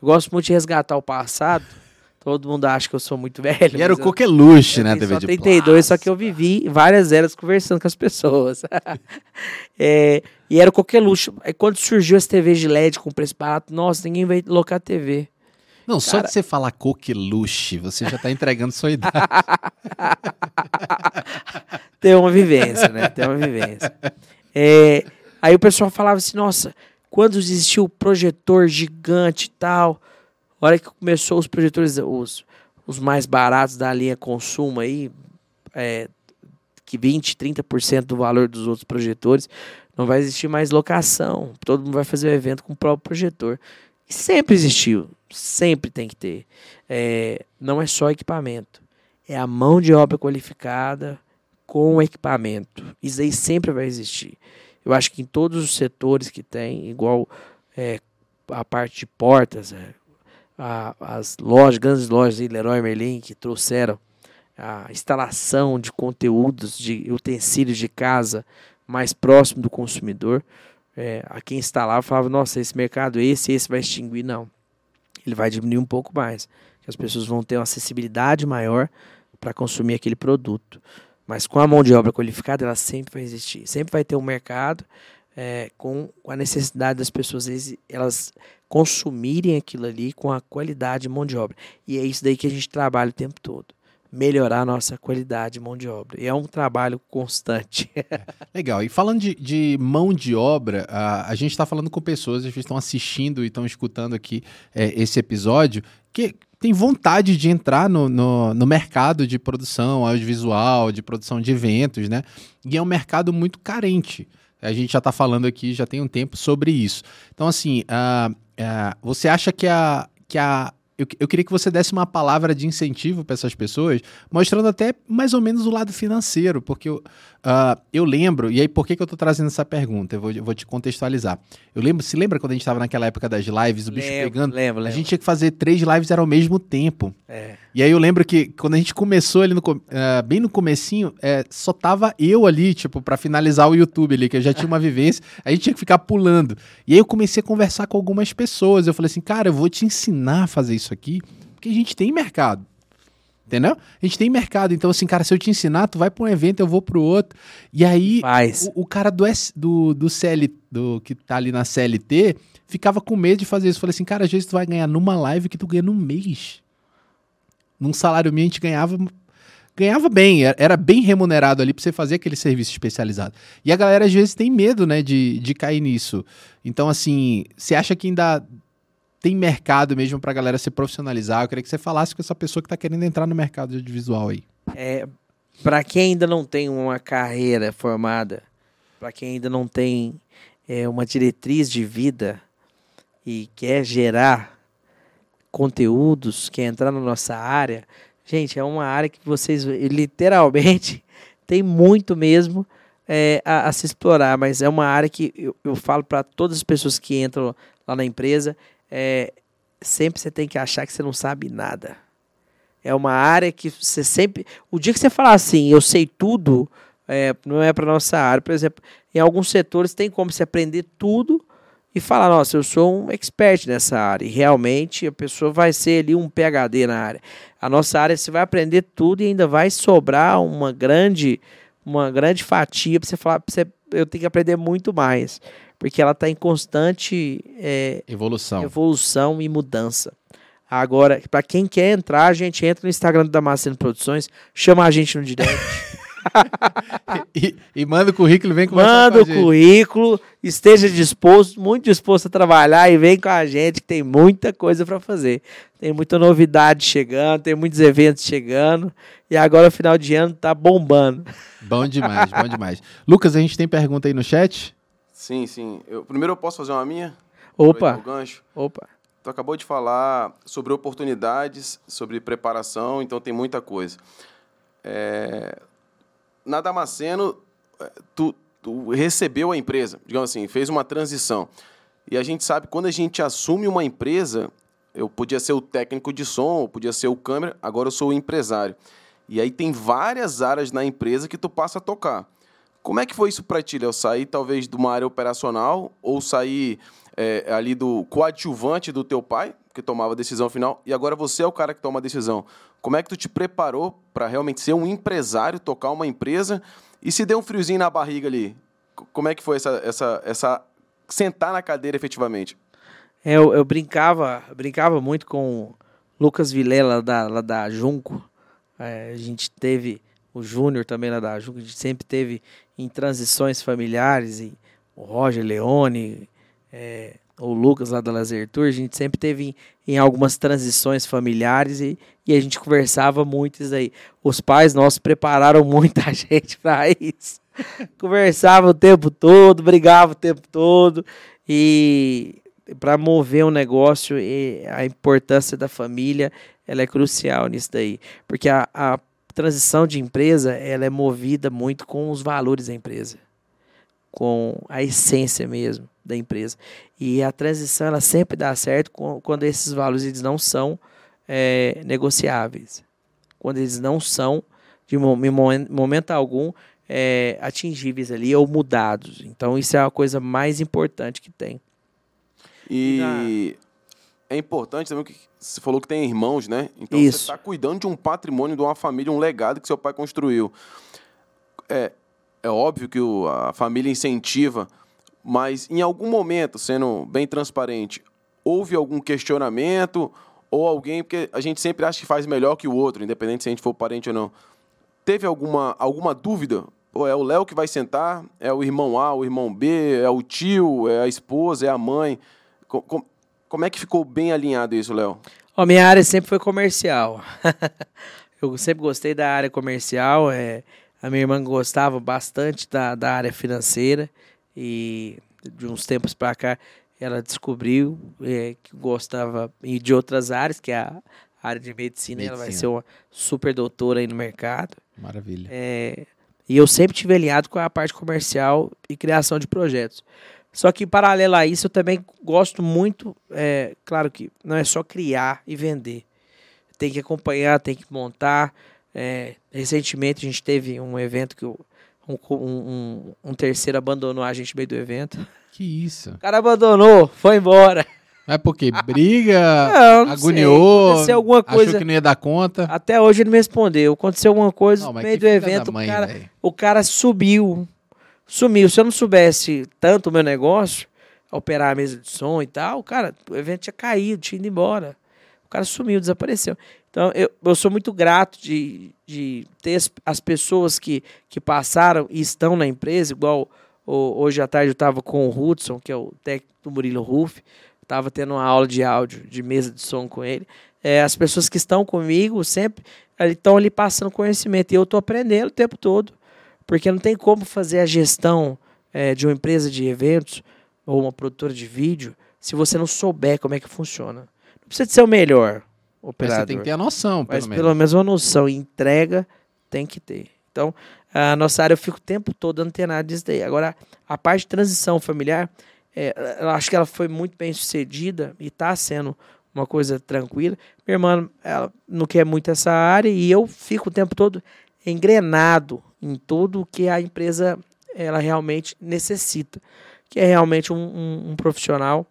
Eu gosto muito de resgatar o passado. Todo mundo acha que eu sou muito velho. E era o coqueluche, né, TV só de 32, só que eu vivi várias eras conversando com as pessoas. É, e era o coqueluche. Aí quando surgiu as TVs de LED com preço barato, nossa, ninguém vai locar TV. Não, só Cara- de você falar coqueluche, você já tá entregando sua idade. Tem uma vivência, né? Tem uma vivência. É, aí o pessoal falava assim, nossa, quando existiu o projetor gigante e tal, a hora que começou os projetores, os, os mais baratos da linha consumo aí, é, que 20, 30% do valor dos outros projetores, não vai existir mais locação. Todo mundo vai fazer o evento com o próprio projetor. E sempre existiu, sempre tem que ter. É, não é só equipamento, é a mão de obra qualificada com equipamento. Isso aí sempre vai existir. Eu acho que em todos os setores que tem, igual é, a parte de portas, é, a- as lojas, grandes lojas, aí, Leroy Merlin, que trouxeram a instalação de conteúdos, de utensílios de casa mais próximo do consumidor. É, a quem instalava falava, nossa, esse mercado, esse, esse vai extinguir. Não. Ele vai diminuir um pouco mais. As pessoas vão ter uma acessibilidade maior para consumir aquele produto. Mas com a mão de obra qualificada, ela sempre vai existir. Sempre vai ter um mercado é, com a necessidade das pessoas elas consumirem aquilo ali com a qualidade de mão de obra. E é isso daí que a gente trabalha o tempo todo. Melhorar a nossa qualidade de mão de obra. E é um trabalho constante. Legal. E falando de, de mão de obra, a, a gente está falando com pessoas que estão assistindo e estão escutando aqui é, esse episódio que tem vontade de entrar no, no, no mercado de produção audiovisual, de produção de eventos, né? E é um mercado muito carente. A gente já está falando aqui já tem um tempo sobre isso. Então, assim, ah, ah, você acha que a. Que a eu, eu queria que você desse uma palavra de incentivo para essas pessoas, mostrando até mais ou menos o lado financeiro, porque eu, ah, eu lembro, e aí por que, que eu estou trazendo essa pergunta? Eu vou, eu vou te contextualizar. Eu lembro, se lembra quando a gente estava naquela época das lives, o bicho lembro, pegando? lembro, A lembro. gente tinha que fazer três lives era ao mesmo tempo. É. E aí eu lembro que quando a gente começou ali no, ah, bem no comecinho, é, só tava eu ali, tipo, pra finalizar o YouTube ali, que eu já tinha uma vivência, a gente tinha que ficar pulando. E aí eu comecei a conversar com algumas pessoas. Eu falei assim, cara, eu vou te ensinar a fazer isso aqui, porque a gente tem mercado. Entendeu? A gente tem mercado. Então, assim, cara, se eu te ensinar, tu vai pra um evento, eu vou pro outro. E aí, o, o cara do, S, do, do CL, do, que tá ali na CLT, ficava com medo de fazer isso. Falei assim, cara, às vezes tu vai ganhar numa live que tu ganha num mês. Num salário mínimo a gente ganhava ganhava bem, era- bem remunerado ali pra você fazer aquele serviço especializado. E a galera às vezes tem medo, né, de, de cair nisso. Então, assim, você acha que ainda tem mercado mesmo pra galera se profissionalizar? Eu queria que você falasse com essa pessoa que tá querendo entrar no mercado de audiovisual aí. É, para quem ainda não tem uma carreira formada, para quem ainda não tem é, uma diretriz de vida e quer gerar conteúdos, quer entrar na nossa área, gente, é uma área que vocês literalmente tem muito mesmo é, a, a se explorar, mas é uma área que eu, eu falo para todas as pessoas que entram lá na empresa, é, sempre você tem que achar que você não sabe nada. É uma área que você sempre. O dia que você falar assim, eu sei tudo, é, não é para nossa área. Por exemplo, em alguns setores tem como se aprender tudo e falar, nossa, eu sou um expert nessa área. E realmente a pessoa vai ser ali um PhD na área. A nossa área você vai aprender tudo e ainda vai sobrar uma grande, uma grande fatia para você falar, pra você, eu tenho que aprender muito mais. Porque ela está em constante é, Evolução. evolução e mudança. Agora, para quem quer entrar, a gente entra no Instagram do Damasceno Produções, chama a gente no direct, E, e manda o currículo e vem conversar manda com o a gente. currículo, esteja disposto, muito disposto a trabalhar e vem com a gente que tem muita coisa para fazer. Tem muita novidade chegando, tem muitos eventos chegando e agora o final de ano tá bombando. Bom demais, bom demais. Lucas, a gente tem pergunta aí no chat? Sim, sim. Eu, primeiro eu posso fazer uma minha? Opa, O gancho. opa. Tu acabou de falar sobre oportunidades, sobre preparação, então tem muita coisa. É, na Damasceno, é, tu, tu recebeu a empresa, digamos assim, fez uma transição. E a gente sabe, quando a gente assume uma empresa, eu podia ser o técnico de som, eu podia ser o câmera, agora eu sou o empresário. E aí tem várias áreas na empresa que tu passa a tocar. Como é que foi isso para ti, Léo? Sair talvez de uma área operacional ou sair é, ali do coadjuvante do teu pai, que tomava a decisão final, e agora você é o cara que toma a decisão. Como é que tu te preparou para realmente ser um empresário, tocar uma empresa e se deu um friozinho na barriga ali? Como é que foi essa, essa, essa sentar na cadeira efetivamente? É, eu, eu brincava, brincava muito com o Lucas Vilela da, lá da Junco. É, a gente teve o Júnior também lá da Junco, a gente sempre teve em transições familiares, e o Roger Leone, é, o Lucas lá da Lazer Tour, a gente sempre teve em, em algumas transições familiares e, e, a gente conversava muito isso aí. Os pais nossos prepararam muita gente para isso. Conversava o tempo todo, brigava o tempo todo e para mover um negócio a importância da família ela é crucial nisso daí, porque a, a transição de empresa ela é movida muito com os valores da empresa, com a essência mesmo da empresa. E a transição ela sempre dá certo quando esses valores eles não são é, negociáveis, quando eles não são de momento algum é, atingíveis ali ou mudados. Então isso é a coisa mais importante que tem. E é importante também que você falou que tem irmãos, né? Então Isso. você está cuidando de um patrimônio, de uma família, um legado que seu pai construiu. É, é óbvio que o, a família incentiva, mas em algum momento, sendo bem transparente, houve algum questionamento ou alguém, porque a gente sempre acha que faz melhor que o outro, independente se a gente for parente ou não. Teve alguma, alguma dúvida? Ou é o Léo que vai sentar? É o irmão A, o irmão B? É o tio? É a esposa? É a mãe? Com, como é que ficou bem alinhado isso, Léo? A minha área sempre foi comercial. eu sempre gostei da área comercial. É, a minha irmã gostava bastante da, da área financeira e de uns tempos para cá ela descobriu é, que gostava de outras áreas, que é a área de medicina. medicina. Ela vai ser uma super doutora aí no mercado. Maravilha. É, e eu sempre tive alinhado com a parte comercial e criação de projetos. Só que, paralelo a isso, eu também gosto muito, é, claro que não é só criar e vender. Tem que acompanhar, tem que montar. É, recentemente a gente teve um evento que um, um, um, terceiro abandonou a gente no meio do evento. Que isso? O cara abandonou, foi embora. É porque briga, não, não agoniou, aconteceu alguma coisa, achou que não ia dar conta. Até hoje ele me respondeu. Aconteceu alguma coisa não, no meio do evento, mãe, o, cara, o cara subiu sumiu. Se eu não soubesse tanto o meu negócio, operar a mesa de som e tal, cara, o evento tinha caído, tinha ido embora. O cara sumiu, desapareceu. Então, eu, eu sou muito grato de, de ter as, as pessoas que, que passaram e estão na empresa, igual o, hoje à tarde eu estava com o Hudson, que é o técnico do Murilo Ruff, estava tendo uma aula de áudio, de mesa de som com ele. É, as pessoas que estão comigo sempre estão ali passando conhecimento e eu estou aprendendo o tempo todo. Porque não tem como fazer a gestão é, de uma empresa de eventos ou uma produtora de vídeo se você não souber como é que funciona. Não precisa ser o melhor operador. Mas você tem que ter a noção, pelo mas menos. pelo menos uma noção. Entrega tem que ter. Então, a nossa área eu fico o tempo todo antenado disso daí. Agora, a parte de transição familiar, é, eu acho que ela foi muito bem sucedida e está sendo uma coisa tranquila. Minha irmã, ela não quer muito essa área e eu fico o tempo todo engrenado em tudo que a empresa ela realmente necessita, que é realmente um, um, um profissional,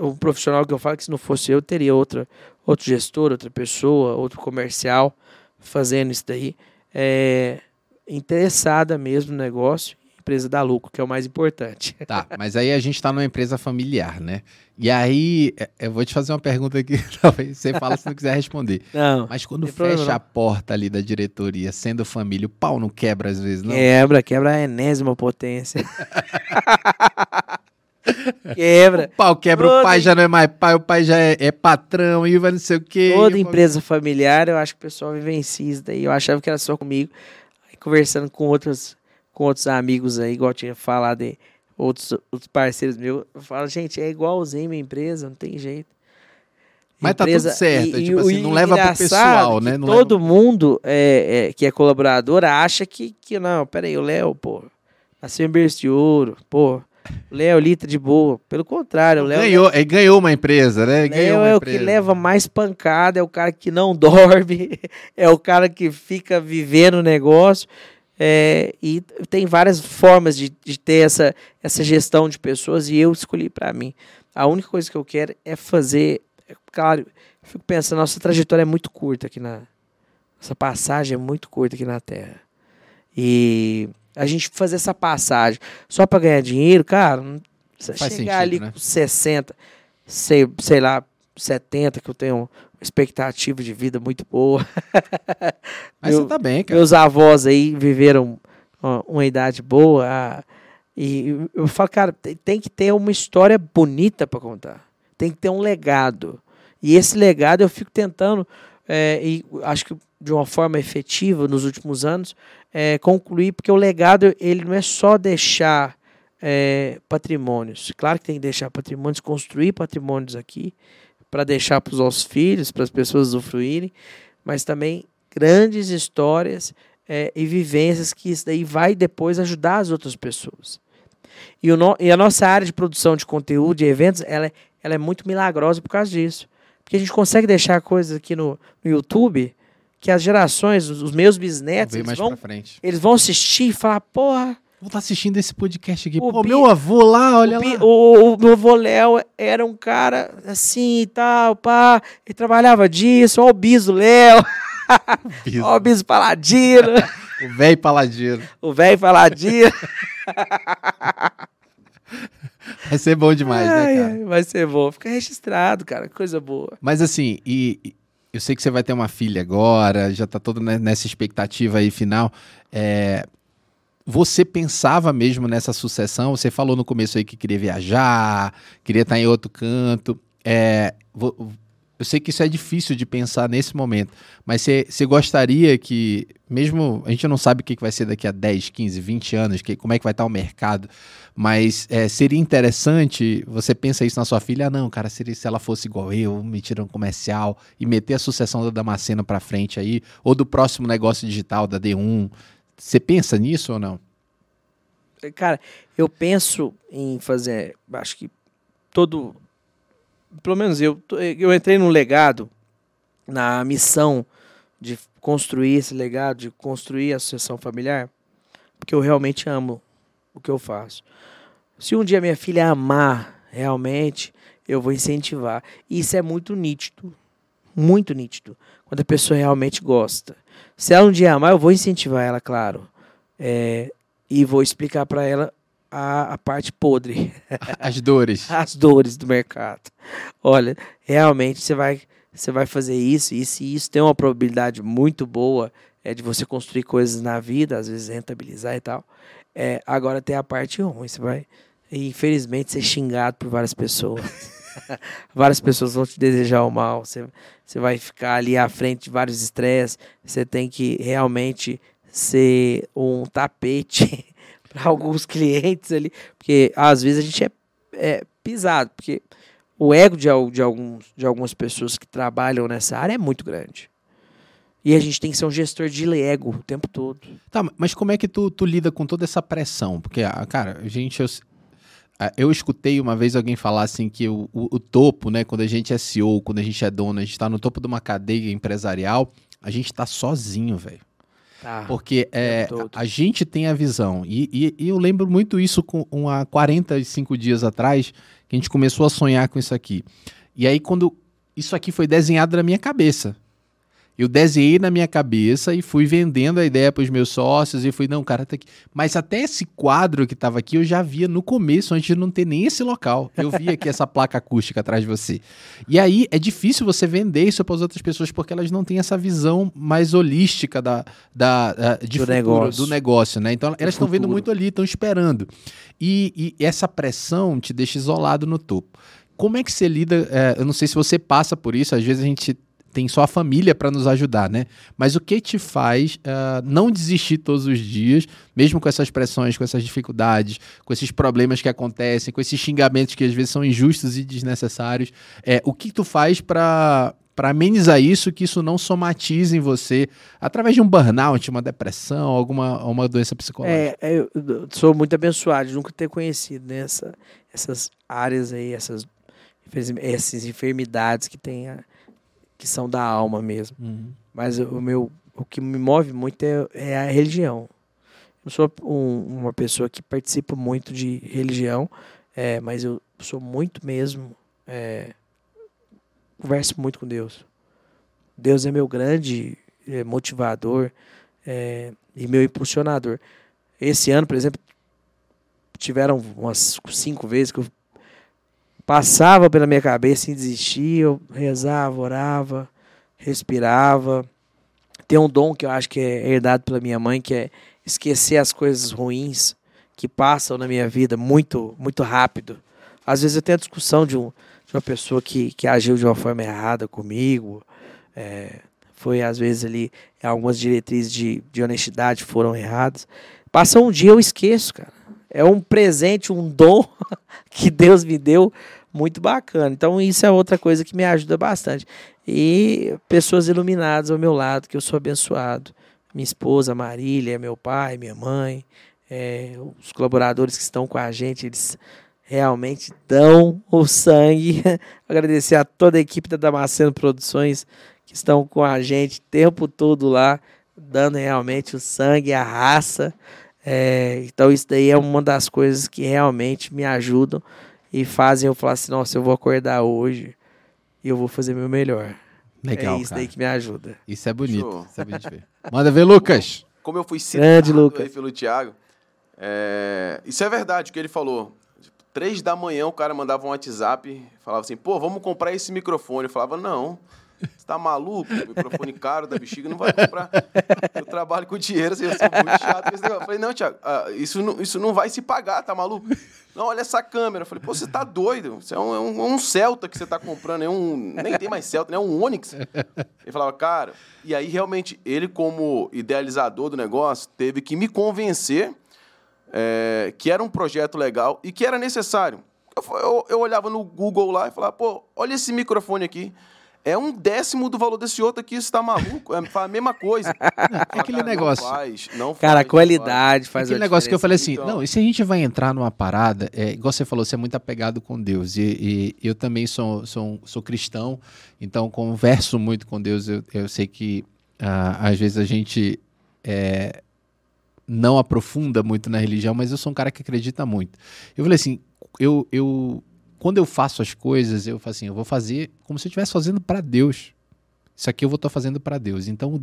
um profissional que eu falo que se não fosse eu teria outra outro gestor, outra pessoa, outro comercial fazendo isso daí, é, interessada mesmo no negócio empresa dá lucro, que é o mais importante. Tá, mas aí a gente está numa empresa familiar, né? E aí, é, eu vou te fazer uma pergunta aqui, talvez você fala se não quiser responder. Não. Mas quando fecha a porta ali da diretoria, sendo família, o pau não quebra às vezes, não? Quebra, quebra a enésima potência. quebra. O pau quebra, Toda... o pai já não é mais pai, o pai já é, é patrão e vai não sei o quê. Toda empresa familiar, eu acho que o pessoal vivencia isso daí. Eu achava que era só comigo. Aí, conversando com outras com outros amigos aí, igual eu tinha falado de outros, outros parceiros meus, eu falo, gente, é igualzinho minha empresa, não tem jeito. Mas empresa, tá tudo certo, e, tipo assim, não leva pro pessoal, né? Não todo leva... mundo é, é, que é colaborador acha que, que não, peraí, o Léo, pô, nasceu em berço de ouro, pô, O Léo ali tá de boa. Pelo contrário, o Léo. Ganhou, ele ganhou uma empresa, né? Ganhou Léo uma é o empresa. que leva mais pancada, é o cara que não dorme, é o cara que fica vivendo o negócio. É, e tem várias formas de, de ter essa, essa gestão de pessoas e eu escolhi para mim. A única coisa que eu quero é fazer. é, Claro, eu fico pensando, nossa trajetória é muito curta aqui na. Essa passagem é muito curta aqui na Terra. E a gente fazer essa passagem só para ganhar dinheiro, cara, você Faz chegar sentido, ali né? com 60, sei, sei lá, 70, que eu tenho expectativa de vida muito boa. Mas Meu- você tá bem, cara. Meus avós aí viveram uma, uma idade boa. ah, E eu- falo, cara, tem, tem que ter uma história bonita para contar. Tem que ter um legado. E esse legado eu fico tentando, é, e acho que de uma forma efetiva nos últimos anos, é, concluir, porque o legado ele não é só deixar é, patrimônios. Claro que tem que deixar patrimônios, construir patrimônios aqui, para deixar para os nossos filhos, para as pessoas usufruírem, mas também grandes histórias é, e vivências que isso daí vai depois ajudar as outras pessoas. E, no- e a nossa área de produção de conteúdo, de eventos, ela, é- ela é muito milagrosa por causa disso. Porque a gente consegue deixar coisas aqui no, no YouTube que as gerações, os, meus bisnetos, eles vão, eles vão assistir e falar, porra, Vou estar assistindo esse podcast aqui. O Pô, Bi- meu avô lá, olha o, Bi- lá. o, o meu avô Léo era um cara assim e tal, pá, ele trabalhava disso, ó o biso Léo, Biso. ó o biso Paladino, O velho paladino. o velho Paladino. Vai ser bom demais, Ai, né, cara? ai, vai ser bom. Fica registrado, cara. Coisa boa. Mas assim, e, eu sei que você vai ter uma filha agora, já tá todo ne- nessa expectativa aí final. É, você pensava mesmo nessa sucessão? Você falou no começo aí que queria viajar, queria estar em outro canto. É, vo- eu sei que isso é difícil de pensar nesse momento, mas você, gostaria que, mesmo a gente não sabe o que vai ser daqui a 10, 15, 20 anos, que, como é que vai estar o mercado, mas é, seria interessante, você pensa isso na sua filha, ah, não, cara, seria se ela fosse igual eu, me tirar um comercial e meter a sucessão da Damasceno pra frente aí, ou do próximo negócio digital da D1. Você pensa nisso ou não? Cara, eu penso em fazer. Acho que todo. Pelo menos eu. Eu entrei no legado, na missão de construir esse legado, de construir a sucessão familiar, porque eu realmente amo o que eu faço. Se um dia minha filha amar realmente, eu vou incentivar. E isso é muito nítido. Muito nítido. Quando a pessoa realmente gosta. Se ela um dia amar, eu vou incentivar ela, claro. É, e vou explicar para ela a, a parte podre, As dores. as dores do mercado. Olha, realmente você vai, você vai fazer isso, isso e isso tem uma probabilidade muito boa é de você construir coisas na vida, às vezes rentabilizar e tal. É, agora tem a parte ruim, você vai, infelizmente, ser xingado por várias pessoas. várias pessoas vão te desejar o mal, você, você vai ficar ali à frente de vários estresses, você tem que realmente ser um tapete para alguns clientes ali, porque às vezes a gente é, é pisado, porque o ego de, de, alguns, de algumas pessoas que trabalham nessa área é muito grande. E a gente tem que ser um gestor de ego o tempo todo. Tá, mas como é que tu, tu lida com toda essa pressão? Porque, ah, cara, a gente. Eu, eu escutei uma vez alguém falar assim que o, o, o topo, né? Quando a gente é CEO, quando a gente é dono, a gente tá no topo de uma cadeia empresarial, a gente tá sozinho, velho. Tá. Porque é, todo. a gente tem a visão. E, e- e eu lembro muito isso com há 45 dias atrás, que a gente começou a sonhar com isso aqui. E aí, quando isso aqui foi desenhado na minha cabeça. Eu desenhei na minha cabeça e fui vendendo a ideia para os meus sócios e fui, não, cara, tá aqui. Mas até esse quadro que estava aqui eu já via no começo, antes de não ter nem esse local. Eu via aqui essa placa acústica atrás de você. E aí é difícil você vender isso para as outras pessoas porque elas não têm essa visão mais holística da, da, da- de Do futuro, negócio. do negócio, né? Então elas estão vendo muito ali, estão esperando. E, e essa pressão te deixa isolado no topo. Como é que você lida? é, eu não sei se você passa por isso, às vezes a gente tem só a família para nos ajudar, né? Mas o que te faz ah, não desistir todos os dias, mesmo com essas pressões, com essas dificuldades, com esses problemas que acontecem, com esses xingamentos que às vezes são injustos e desnecessários? É, o que tu faz para para amenizar isso, que isso não somatize em você através de um burnout, uma depressão, alguma uma doença psicológica? É, eu sou muito abençoado de nunca ter conhecido né, essa, essas áreas aí, essas, essas enfermidades que tem a, que são da alma mesmo. Uhum. Mas o meu o que me move muito é, é a religião. Eu sou um, uma pessoa que participa muito de religião, é, mas eu sou muito mesmo é, converso muito com Deus. Deus é meu grande é, motivador é, e meu impulsionador. Esse ano, por exemplo, tiveram umas cinco vezes que eu passava pela minha cabeça e desistia, eu rezava, orava, respirava. Tem um dom que eu acho que é herdado pela minha mãe, que é esquecer as coisas ruins que passam na minha vida muito, muito rápido. Às vezes eu tenho a discussão de um, de uma pessoa que, que agiu de uma forma errada comigo. É, foi, às vezes, ali, algumas diretrizes de, de honestidade foram erradas. Passa um dia, eu esqueço, cara. É um presente, um dom que Deus me deu muito bacana. Então, isso é outra coisa que me ajuda bastante. E pessoas iluminadas ao meu lado, que eu sou abençoado. Minha esposa, Marília, meu pai, minha mãe, é, os colaboradores que estão com a gente, eles realmente dão o sangue. Agradecer a toda a equipe da Damasceno Produções que estão com a gente o tempo todo lá, dando realmente o sangue, a raça. É, então isso daí é uma das coisas que realmente me ajudam e fazem eu falar assim, nossa, eu vou acordar hoje e eu vou fazer meu melhor. Legal, é isso cara. daí que me ajuda. Isso é bonito. Show. Isso é bonito de ver. Manda ver, Lucas. Como eu fui citado Lucas. aí pelo Thiago, é, isso é verdade o que ele falou. Três da manhã o cara mandava um WhatsApp, falava assim, pô, vamos comprar esse microfone. Eu falava, não, você tá maluco? Microfone caro da bexiga, não vai comprar. Eu trabalho com dinheiro, assim, eu sou muito chato. Eu falei, não, Thiago, ah, isso, não, isso não vai se pagar, tá maluco? Não, olha essa câmera. Eu falei, pô, você tá doido? Isso é um, é um, é um Celta que você tá comprando, é um. Nem tem mais Celta, né? É um Onix. Ele falava, cara, e aí realmente ele, como idealizador do negócio, teve que me convencer é, que era um projeto legal e que era necessário. Eu, eu, eu olhava no Google lá e falava, pô, olha esse microfone aqui. É um décimo do valor desse outro aqui, você tá maluco? É faz a mesma coisa. É aquele negócio. Não faz, não Cara, faz, a não qualidade faz Aquele a negócio que eu falei assim, Então. não, e se a gente vai entrar numa parada, é, igual você falou, você é muito apegado com Deus, e, e eu também sou, sou, sou cristão, então converso muito com Deus, eu, eu sei que ah, às vezes a gente é, não aprofunda muito na religião, mas eu sou um cara que acredita muito. Eu falei assim, eu, eu quando eu faço as coisas, eu falo assim, eu vou fazer como se eu estivesse fazendo para Deus. Isso aqui eu vou estar fazendo para Deus. Então,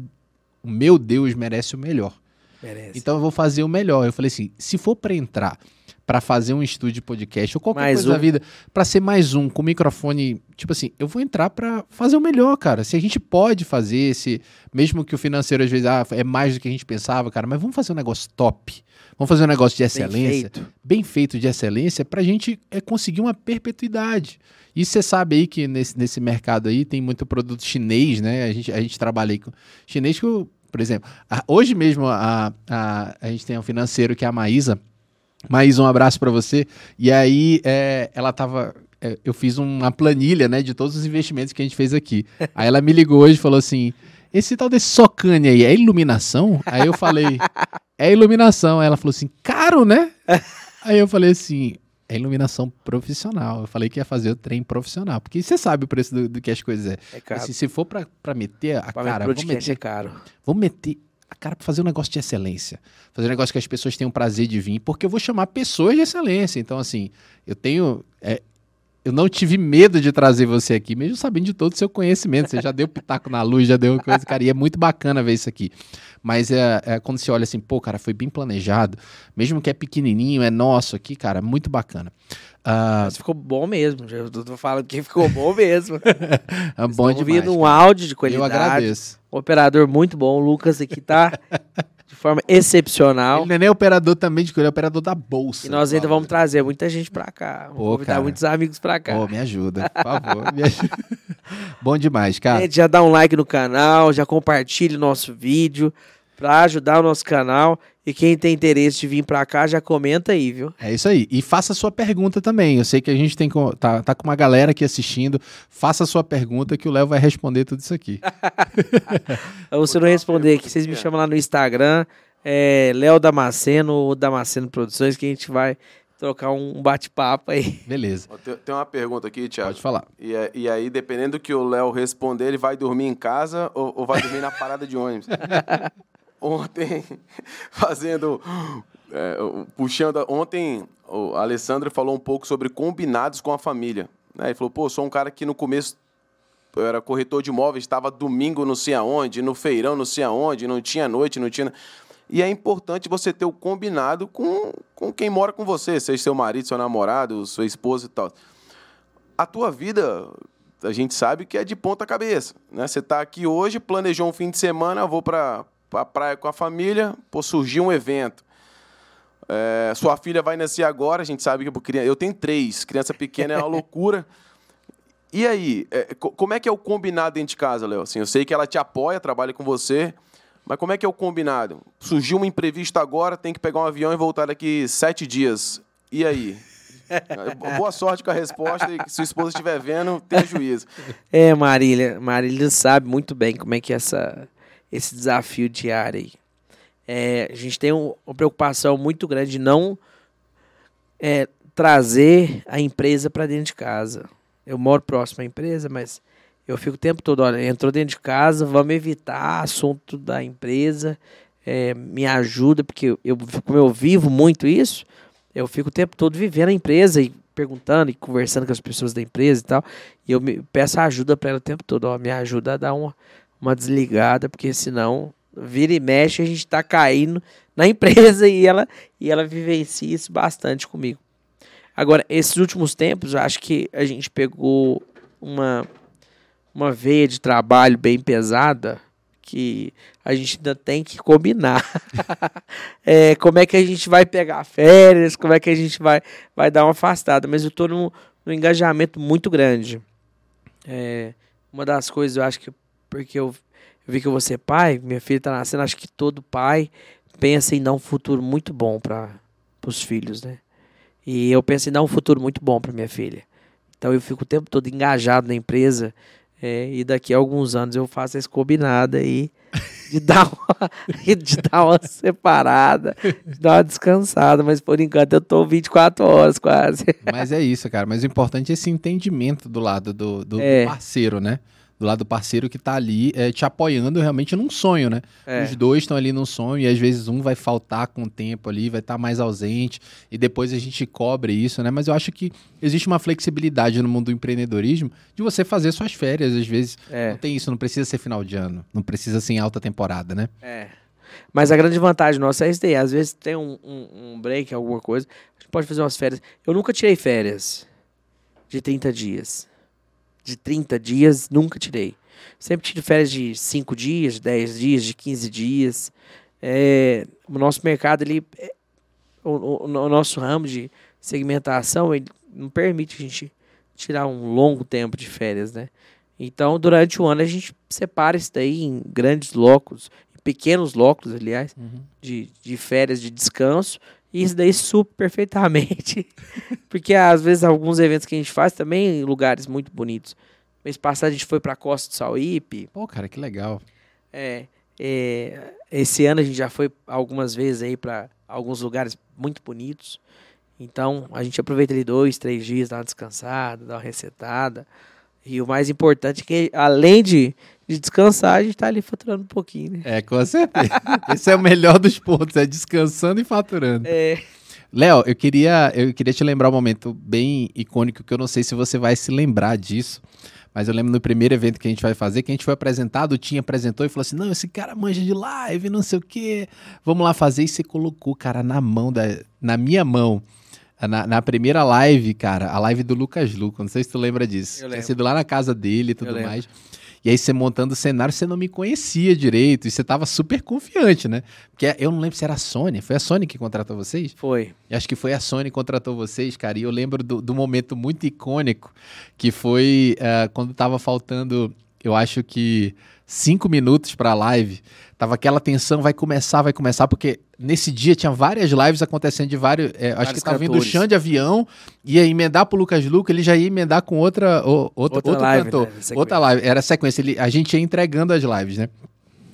o meu Deus merece o melhor. Merece. Então eu vou fazer o melhor. Eu falei assim, se for para entrar para fazer um estúdio de podcast ou qualquer Mais coisa da um. vida, para ser mais um com microfone, tipo assim, eu vou entrar para fazer o melhor, cara. Se a gente pode fazer se mesmo que o financeiro às vezes ah, é mais do que a gente pensava, cara, mas vamos fazer um negócio top. Vamos fazer um negócio de Bem excelência, feito. bem feito de excelência, pra gente é, conseguir uma perpetuidade. E você sabe aí que nesse, nesse mercado aí tem muito produto chinês, né? A gente, a gente trabalha aí com chinês que, por exemplo, a- hoje mesmo a, a, a gente tem um financeiro que é a Maísa. Maísa, um abraço pra você. E aí é, ela tava. é, eu fiz uma planilha, né, de todos os investimentos que a gente fez aqui. Aí ela me ligou hoje e falou assim: esse tal desse Socane aí é iluminação? Aí eu falei, é iluminação. Aí ela falou assim, caro, né? Aí eu falei assim, é iluminação profissional. Eu falei que ia fazer o trem profissional. Porque você sabe o preço do, do que as coisas é. É caro. Assim, se for pra, pra meter a Para cara, vamos podcast é meter, caro. vamos meter a cara pra fazer um negócio de excelência. Fazer um negócio que as pessoas tenham prazer de vir. Porque eu vou chamar pessoas de excelência. Então, assim, eu tenho... é, eu não tive medo de trazer você aqui, mesmo sabendo de todo o seu conhecimento. Você já deu pitaco na luz, já deu coisa, cara, e é muito bacana ver isso aqui. Mas é, é quando você olha assim, pô, cara, foi bem planejado, mesmo que é pequenininho, é nosso aqui, cara, muito bacana. Ah, Mas ficou bom mesmo. Eu tô falando que ficou bom mesmo. é bom demais. ouvindo um áudio de Eu qualidade. agradeço. Um operador muito bom. O Lucas aqui tá forma excepcional. Ele não é nem operador também de coisa, ele é operador da bolsa. E nós ainda vamos trazer muita gente pra cá. Vamos Pô, convidar cara. muitos amigos pra cá. Pô, me ajuda, por favor. me ajuda. Bom demais, cara. Gente, já dá um like no canal, já compartilha o nosso vídeo. para ajudar o nosso canal. E quem tem interesse de vir para cá, já comenta aí, viu? É isso aí. E faça a sua pergunta também. Eu sei que a gente tem com, tá, tá com uma galera aqui assistindo. Faça a sua pergunta que o Léo vai responder tudo isso aqui. Ou se não responder aqui, vocês me chamam lá no Instagram, é Léo Damasceno ou Damasceno Produções, que a gente vai trocar um bate-papo aí. Beleza. Tem, tem uma pergunta aqui, Thiago. Pode falar. E, é- e aí, dependendo do que o Léo responder, ele vai dormir em casa ou, ou vai dormir na parada de ônibus? Ontem, fazendo. é, puxando. Ontem, o Alessandro falou um pouco sobre combinados com a família. né? Ele falou: pô, sou um cara que no começo. Eu era corretor de imóveis, estava domingo não sei aonde, no feirão não sei aonde, não tinha noite, não tinha. E é importante você ter o combinado com, com quem mora com você, seja seu marido, seu namorado, sua esposa e tal a tua vida, a gente sabe que é de ponta cabeça, né? Você está aqui hoje, planejou um fim de semana, vou para a praia com a família, pô, surgiu um evento. É, sua filha vai nascer agora, a gente sabe que eu tenho três, criança pequena é uma loucura. E aí, é, co- como é que é o combinado dentro de casa, Léo? Assim, eu sei que ela te apoia, trabalha com você, mas como é que é o combinado? Surgiu um imprevisto agora, tem que pegar um avião e voltar daqui sete dias. E aí? Boa sorte com a resposta e se sua esposa estiver vendo, tenha juízo. É, Marília. Marília sabe muito bem como é que é essa, esse desafio diário aí. É, a gente tem um- uma preocupação muito grande de não é, trazer a empresa para dentro de casa. Eu moro próximo à empresa, mas eu fico o tempo todo, olha, entrou dentro de casa, vamos evitar assunto da empresa, é, me ajuda, porque eu, como eu vivo muito isso, eu fico o tempo todo vivendo a empresa e perguntando e conversando com as pessoas da empresa e tal. E eu me, peço ajuda para ela o tempo todo. Ó, me ajuda a dar uma, uma desligada, porque senão vira e mexe a gente tá caindo na empresa e ela, e ela vivencia isso bastante comigo. Agora, esses últimos tempos, eu acho que a gente pegou uma, uma veia de trabalho bem pesada que a gente ainda tem que combinar. É, como é que a gente vai pegar férias, como é que a gente vai, vai dar uma afastada. Mas eu estou num, num engajamento muito grande. É, uma das coisas, eu acho que porque eu, vi que eu vou ser pai, minha filha está nascendo, acho que todo pai pensa em dar um futuro muito bom para os filhos, né? E eu penso em dar um futuro muito bom para minha filha. Então eu fico o tempo todo engajado na empresa. é, e daqui a alguns anos eu faço esse combinado aí de dar uma, de dar uma separada, de dar uma descansada. Mas por enquanto eu tô 24 horas quase. Mas é isso, cara. Mas o importante é esse entendimento do lado do, do É. parceiro, né? Do lado do parceiro que tá ali é, te apoiando realmente num sonho, né? É. Os dois estão ali num sonho e às vezes um vai faltar com o tempo ali, vai estar mais ausente e depois a gente cobre isso, né? Mas eu acho que existe uma flexibilidade no mundo do empreendedorismo de você fazer suas férias, às vezes. É. Não tem isso, não precisa ser final de ano, não precisa ser em alta temporada, né? É. Mas a grande vantagem nossa é isso daí. Às vezes tem um, um, um break, alguma coisa, a gente pode fazer umas férias. Eu nunca tirei férias de 30 dias. De 30 dias, nunca tirei. Sempre tive férias de 5 dias, de 10 dias, de 15 dias. É, o nosso mercado, ele, é- o, o- o nosso ramo de segmentação, ele não permite a gente tirar um longo tempo de férias, né? Então, durante o ano, a gente separa isso daí em grandes locos, em pequenos locos, aliás, de, de férias, de descanso, e isso daí super perfeitamente. Porque às vezes alguns eventos que a gente faz também em lugares muito bonitos. Mês passado a gente foi para Costa do Sauípe. Pô, cara, que legal. É, é, esse ano a gente já foi algumas vezes aí para alguns lugares muito bonitos. Então a gente aproveita ali dois, três dias, dá uma descansada, dá uma resetada. E o mais importante é que, além de, de descansar, a gente tá ali faturando um pouquinho, né? É, com certeza. Esse é o melhor dos pontos, é descansando e faturando. É, Léo, eu queria, eu queria te lembrar um momento bem icônico que eu não sei se você vai se lembrar disso. Mas eu lembro no primeiro evento que a gente vai fazer, que a gente foi apresentado, o Tim apresentou e falou assim: não, esse cara manja de live, não sei o quê. Vamos lá fazer. E você colocou, cara, na mão, da, na minha mão. Na, na primeira live, cara, a live do Lucas Luco, não sei se tu lembra disso. Eu Tinha lembro. sido lá na casa dele e tudo lembro. mais. E aí você montando o cenário, você não me conhecia direito. E você tava super confiante, né? Porque eu não lembro se era a Sony. Foi a Sony que contratou vocês? foi. E Acho que foi a Sony que contratou vocês, cara. E eu lembro do, do momento muito icônico que foi ah, quando tava faltando, eu acho que cinco minutos pra live, tava aquela tensão, vai começar, vai começar, porque nesse dia tinha várias lives acontecendo de vários. é, acho Vários que tava vindo o. Xande de avião, ia emendar pro Lucas Luca, ele já ia emendar com outra, o- outra, Outra outro live, cantor. né, outra live, era sequência. Ele, a gente ia entregando as lives, né?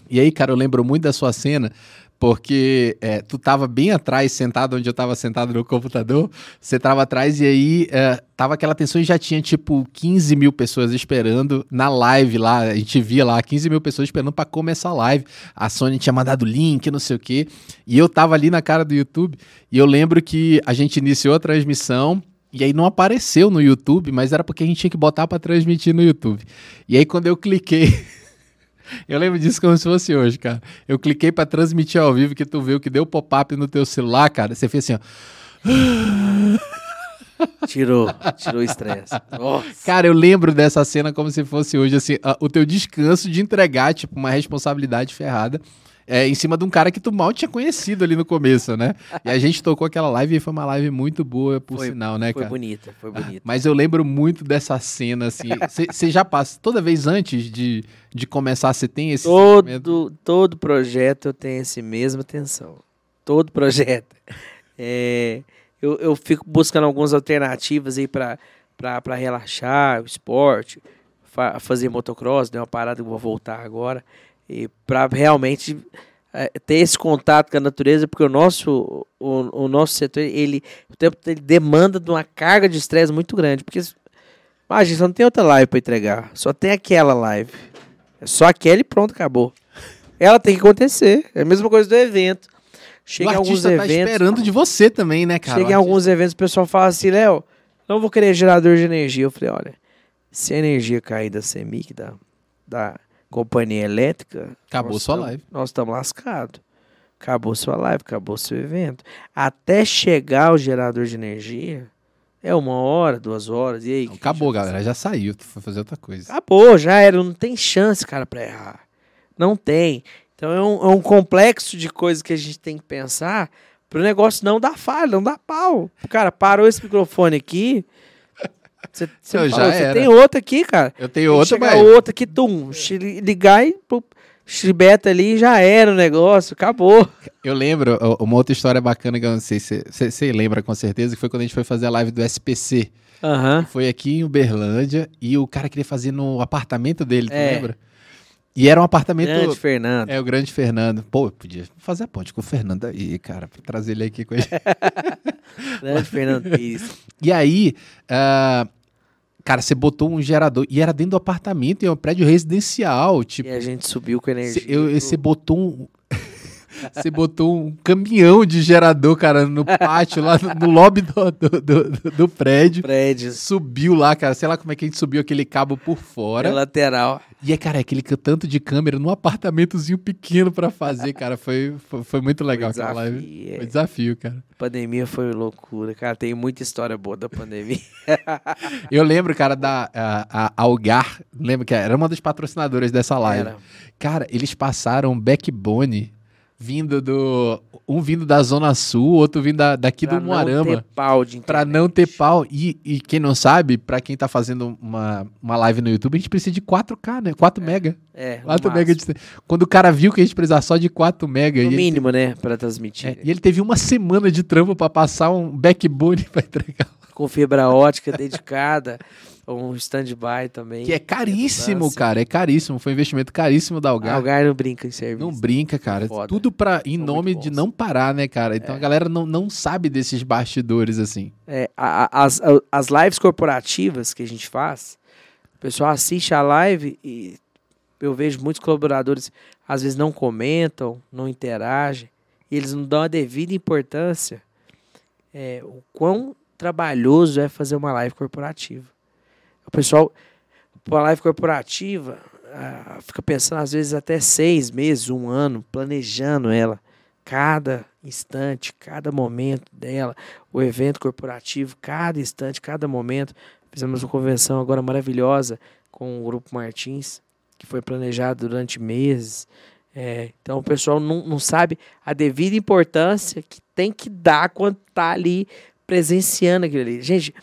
E aí, cara, eu lembro muito da sua cena, porque é, tu tava bem atrás, sentado onde eu tava sentado no computador, você tava atrás e aí é, tava aquela tensão e já tinha tipo 15 mil pessoas esperando na live lá, a gente via lá 15 mil pessoas esperando pra começar a live. A Sony tinha mandado o link, não sei o quê, e eu tava ali na cara do YouTube e eu lembro que a gente iniciou a transmissão. E aí não apareceu no YouTube, mas era porque a gente tinha que botar pra transmitir no YouTube. E aí quando eu cliquei Eu lembro disso como se fosse hoje, cara. Eu cliquei pra transmitir ao vivo, que tu viu que deu pop-up no teu celular, cara. Você fez assim, ó. Tirou, tirou o estresse. Cara, eu lembro dessa cena como se fosse hoje, assim, o teu descanso de entregar, tipo, uma responsabilidade ferrada. É, em cima de um cara que tu mal tinha conhecido ali no começo, né? E a gente tocou aquela live e foi uma live muito boa, por Foi- sinal, né, Foi cara? bonita, foi bonita. Mas eu lembro muito dessa cena, assim. Você já passa, toda vez antes de, de começar, você tem esse sentimento? Todo, todo projeto eu tenho essa mesma tensão. Todo projeto. É, eu, eu fico buscando algumas alternativas aí para relaxar, o esporte, fa- fazer motocross, deu uma parada que eu vou voltar agora. E para realmente é, ter esse contato com a natureza, porque o nosso, o, o nosso setor, ele, o tempo ele demanda de uma carga de estresse muito grande. Porque, imagina, você não tem outra live para entregar, só tem aquela live. É só aquela e pronto, acabou. Ela tem que acontecer. É a mesma coisa do evento. Chega o em alguns tá eventos. esperando de você também, né, cara? chega em alguns eventos, o pessoal fala assim, Léo, não vou querer gerador de energia. Eu falei, olha, se a energia cair da CEMIC, da, da companhia elétrica, Acabou sua tamo- live. Nós estamos lascados. Acabou sua live, acabou seu evento. Até chegar o gerador de energia, é uma hora, duas horas. E aí? o gente Acabou, galera. Já saiu. Tu foi fazer outra coisa. Acabou, já era. Não tem chance, cara, pra errar. Não tem. Então é um, é um complexo de coisas que a gente tem que pensar pro negócio não dar falha, não dar pau. Cara, parou esse microfone aqui. Você me já você tem outro aqui, cara. Eu tenho outra, chegar mas... outro aqui, tum, ligar e chibeta ali já era o negócio, acabou. Eu lembro, uma outra história bacana que eu não sei se você lembra com certeza, que foi quando a gente foi fazer a live do SPC. Aham. Foi aqui em Uberlândia e o cara queria fazer no apartamento dele, tu É. lembra? E era um apartamento... Grande Fernando. É, o grande Fernando. Pô, eu podia fazer a ponte com o Fernando aí, cara, pra trazer ele aqui com gente. Grande Fernando Pires. E aí, ah, cara, você botou um gerador. E era dentro do apartamento, em um prédio residencial. Tipo, E a gente subiu com energia. cê, eu- pro- você botou um. Você botou um caminhão de gerador, cara, no pátio, lá no, no lobby do, do, do- do prédio. prédios. Subiu lá, cara. Sei lá como é que a gente subiu aquele cabo por fora. na lateral. E é, cara, aquele ca- tanto de câmera num apartamentozinho pequeno pra fazer, cara. Foi, foi, foi muito legal aquela live. Desafio, é. Foi desafio, cara. pandemia foi loucura, cara. Tem muita história boa da pandemia. Eu lembro, cara, da a, a Algar, lembra que era uma das patrocinadoras dessa live. Era. Cara, eles passaram backbone vindo do. Um vindo da Zona Sul, outro vindo da, daqui Pra do não Moarama. ter pau de Pra internet. não ter pau. E, e quem não sabe, pra quem tá fazendo uma, uma live no YouTube, a gente precisa de 4K, né? 4 mega. É, no 4 mega de... Quando o cara viu que a gente precisava só de 4 mega. No mínimo, né? Pra transmitir. É, e ele teve uma semana de trampo pra passar um backbone pra entregar. Com fibra ótica dedicada. um stand-by também. Que é caríssimo, redundância. cara. É caríssimo. Foi um investimento caríssimo da Algar. Algar não brinca em serviço. Não brinca, cara. Foda. Tudo pra, em São nome de não parar, né, cara? Então É. a galera não, não sabe desses bastidores assim. É, a- a- as, a- as lives corporativas que a gente faz, o pessoal assiste a live e eu vejo muitos colaboradores às vezes não comentam, não interagem, e eles não dão a devida importância é, o quão trabalhoso é fazer uma live corporativa. O pessoal, uma live corporativa, ah, fica pensando às vezes até seis meses, um ano, planejando ela, cada instante, cada momento dela, o evento corporativo, cada instante, cada momento. Fizemos uma convenção agora maravilhosa com o Grupo Martins, que foi planejado durante meses. É, então o pessoal não, não sabe a devida importância que tem que dar quando tá ali presenciando aquilo ali. Gente,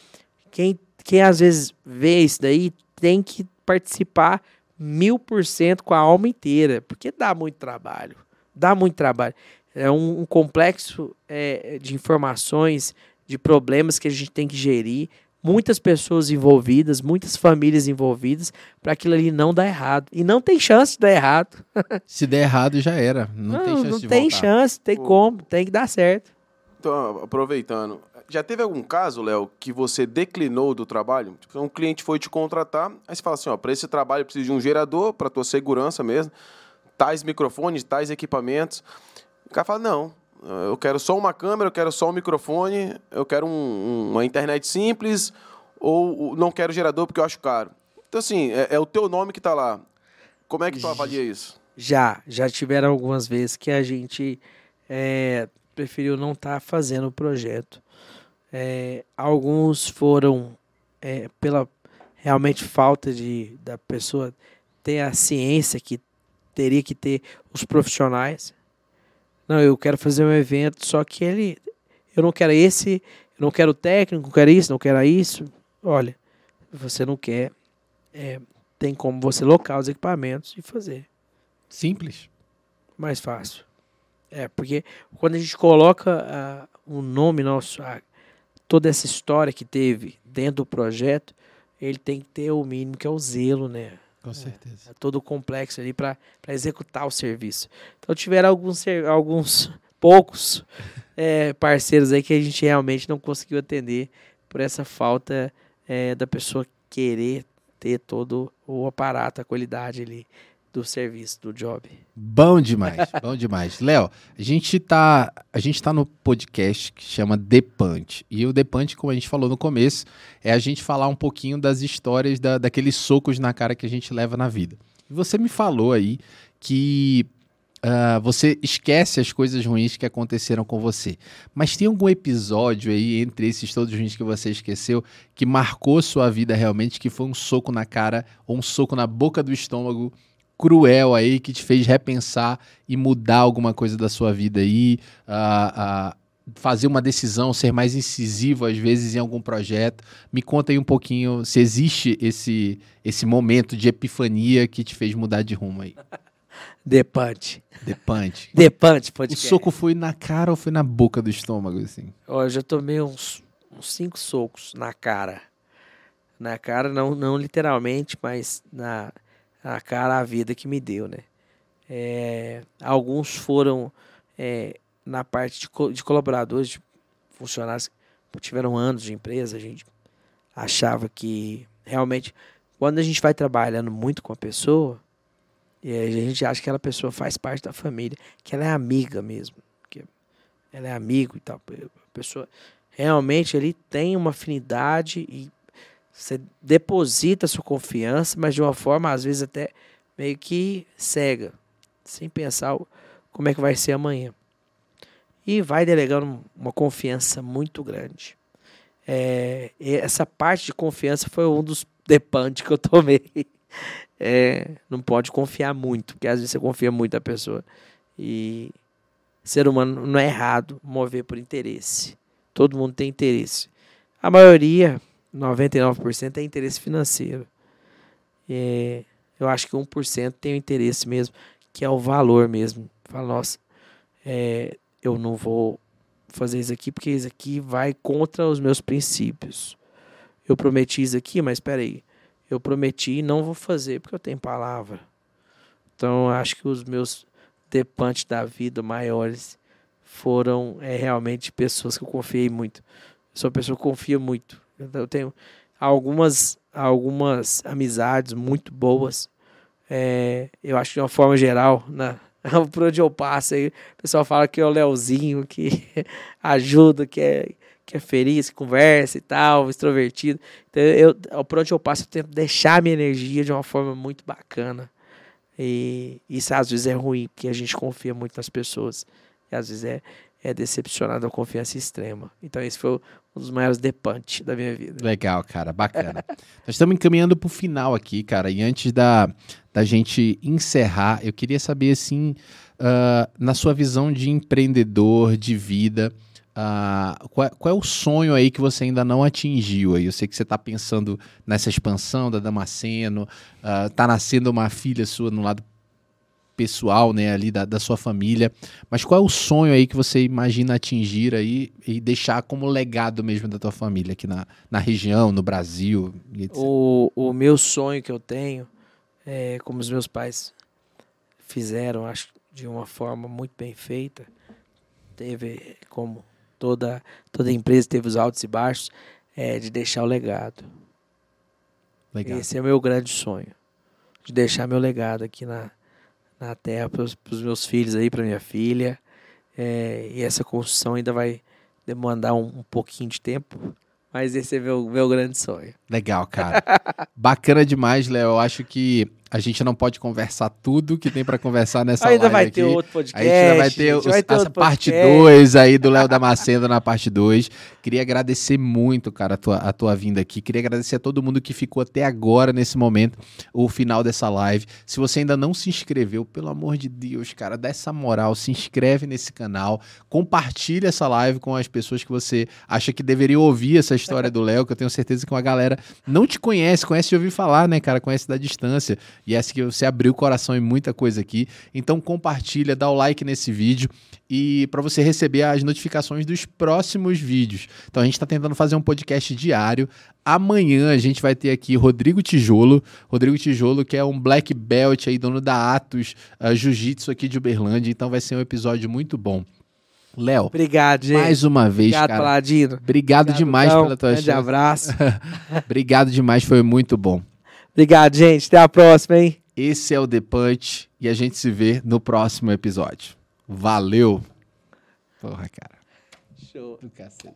quem, quem às vezes vê isso daí tem que participar mil por cento com a alma inteira, porque dá muito trabalho. Dá muito trabalho. É um, um complexo é, de informações, de problemas que a gente tem que gerir, muitas pessoas envolvidas, muitas famílias envolvidas, para aquilo ali não dar errado. E não tem chance de dar errado. Se der errado, já era. Não, Não, tem chance não de tem voltar. chance, tem como, tem que dar certo. Então, aproveitando, já teve algum caso, Léo, que você declinou do trabalho? Tipo, um cliente foi te contratar, aí você fala assim, ó, para esse trabalho eu preciso de um gerador, para tua segurança mesmo, tais microfones, tais equipamentos. O cara fala, não, eu quero só uma câmera, eu quero só um microfone, eu quero um- um- uma internet simples, ou não quero gerador porque eu acho caro. Então, assim, é, é o teu nome que está lá. Como é que tu avalia isso? Já, já tiveram algumas vezes que a gente é, preferiu não estar fazendo o projeto. É, alguns foram é, pela realmente falta de da pessoa ter a ciência que teria que ter os profissionais. Não, eu quero fazer um evento, só que ele, eu não quero esse, eu não quero técnico, não quero isso, não quero isso. Olha, você não quer, é, tem como você locar os equipamentos e fazer Simples. mais fácil. É, porque quando a gente coloca ah, o nome nosso, toda essa história que teve dentro do projeto, ele tem que ter o mínimo que é o zelo, né? Com certeza. É todo o complexo ali para executar o serviço. Então tiveram alguns, alguns poucos é, parceiros aí que a gente realmente não conseguiu atender por essa falta é, da pessoa querer ter todo o aparato, a qualidade ali do serviço, do job. Bom demais, bom demais. Léo, a gente tá, a gente tá no podcast que chama The Punch. E o The Punch, como a gente falou no começo, é a gente falar um pouquinho das histórias da, daqueles socos na cara que a gente leva na vida. E você me falou aí que ah, você esquece as coisas ruins que aconteceram com você. Mas tem algum episódio aí, entre esses todos ruins que você esqueceu, que marcou sua vida realmente, que foi um soco na cara ou um soco na boca do estômago cruel aí que te fez repensar e mudar alguma coisa da sua vida aí, a, a fazer uma decisão, ser mais incisivo às vezes em algum projeto. Me conta aí um pouquinho se existe esse esse momento de epifania que te fez mudar de rumo aí. Depante. Punch. Depante, O podcast. soco foi na cara ou foi na boca do estômago assim? Ó, eu já tomei uns, uns cinco socos na cara. Na cara, não, não literalmente, mas na, na cara a vida que me deu, né? É, alguns foram é, na parte de, co- de colaboradores, de funcionários que tiveram anos de empresa, a gente achava que realmente, quando a gente vai trabalhando muito com a pessoa, e a gente acha que aquela pessoa faz parte da família, que ela é amiga mesmo, que ela é amigo e tal. A pessoa realmente ele tem uma afinidade e você deposita sua confiança, mas de uma forma às vezes até meio que cega, sem pensar como é que vai ser amanhã. E vai delegando uma confiança muito grande. É, essa parte de confiança foi um dos depantes que eu tomei. É, não pode confiar muito, porque às vezes você confia muito na pessoa. E ser humano não é errado mover por interesse. Todo mundo tem interesse. A maioria, 99%, tem interesse financeiro. É, eu acho que 1% tem o interesse mesmo, que é o valor mesmo. Fala, nossa, é, eu não vou fazer isso aqui porque isso aqui vai contra os meus princípios. Eu prometi isso aqui, mas espera aí. Eu prometi e não vou fazer porque eu tenho palavra. Então, acho que os meus depantes da vida maiores foram é, realmente pessoas que eu confiei muito. Eu sou uma pessoa que confia muito. Eu tenho algumas, algumas amizades muito boas. É, eu acho que de uma forma geral, na, por onde eu passo, aí, o pessoal fala que é o Leozinho, que ajuda, que é, que é feliz, que conversa e tal, extrovertido. Então, eu, por onde eu passo, eu tento deixar minha energia de uma forma muito bacana. E isso às vezes é ruim, porque a gente confia muito nas pessoas. E às vezes é, é decepcionado a confiança extrema. Então esse foi um dos maiores depantes da minha vida. Legal, cara, bacana. Nós estamos encaminhando para o final aqui, cara, e antes da, da gente encerrar, eu queria saber, assim, ah, na sua visão de empreendedor, de vida, uh, qual, qual, é o sonho aí que você ainda não atingiu? Aí? Eu sei que você está pensando nessa expansão da Damasceno, uh, tá nascendo uma filha sua no lado pessoal, né, ali da, da sua família. Mas qual é o sonho aí que você imagina atingir aí e deixar como legado mesmo da tua família aqui na, na região, no Brasil? O, o meu sonho que eu tenho é como os meus pais fizeram, acho de uma forma muito bem feita. Teve como toda toda empresa teve os altos e baixos, é de deixar o legado. Legal. Esse é o meu grande sonho, de deixar meu legado aqui na na terra para os meus filhos aí, para minha filha. É, e essa construção ainda vai demandar um, um pouquinho de tempo, mas esse é meu, meu grande sonho. Legal, cara. Bacana demais, Léo. Eu acho que a gente não pode conversar tudo que tem para conversar nessa ainda live vai aqui. ter outro podcast. Ainda vai ter, os, vai ter essa parte 2 aí do Léo Damasceno na parte 2. Queria agradecer muito, cara, a tua, a tua vinda aqui. Queria agradecer a todo mundo que ficou até agora nesse momento, o final dessa live. Se você ainda não se inscreveu, pelo amor de Deus, cara, dá essa moral, se inscreve nesse canal, compartilha essa live com as pessoas que você acha que deveriam ouvir essa história do Léo, que eu tenho certeza que uma galera não te conhece, conhece de ouvir falar, né, cara, conhece da distância. E essa que você abriu o coração em muita coisa aqui. Então compartilha, dá o like nesse vídeo e para você receber as notificações dos próximos vídeos. Então a gente está tentando fazer um podcast diário. Amanhã a gente vai ter aqui Rodrigo Tijolo, Rodrigo Tijolo que é um black belt aí dono da Atos uh, Jiu-Jitsu aqui de Uberlândia. Então vai ser um episódio muito bom. Léo, obrigado, gente. Mais uma vez, obrigado, cara. Paladino. Obrigado, obrigado demais então, pela tua grande abraço. obrigado demais, foi muito bom. Obrigado, gente. Até a próxima, hein? Esse é o The Punch e a gente se vê no próximo episódio. Valeu! Porra, cara. Show. Do cacete.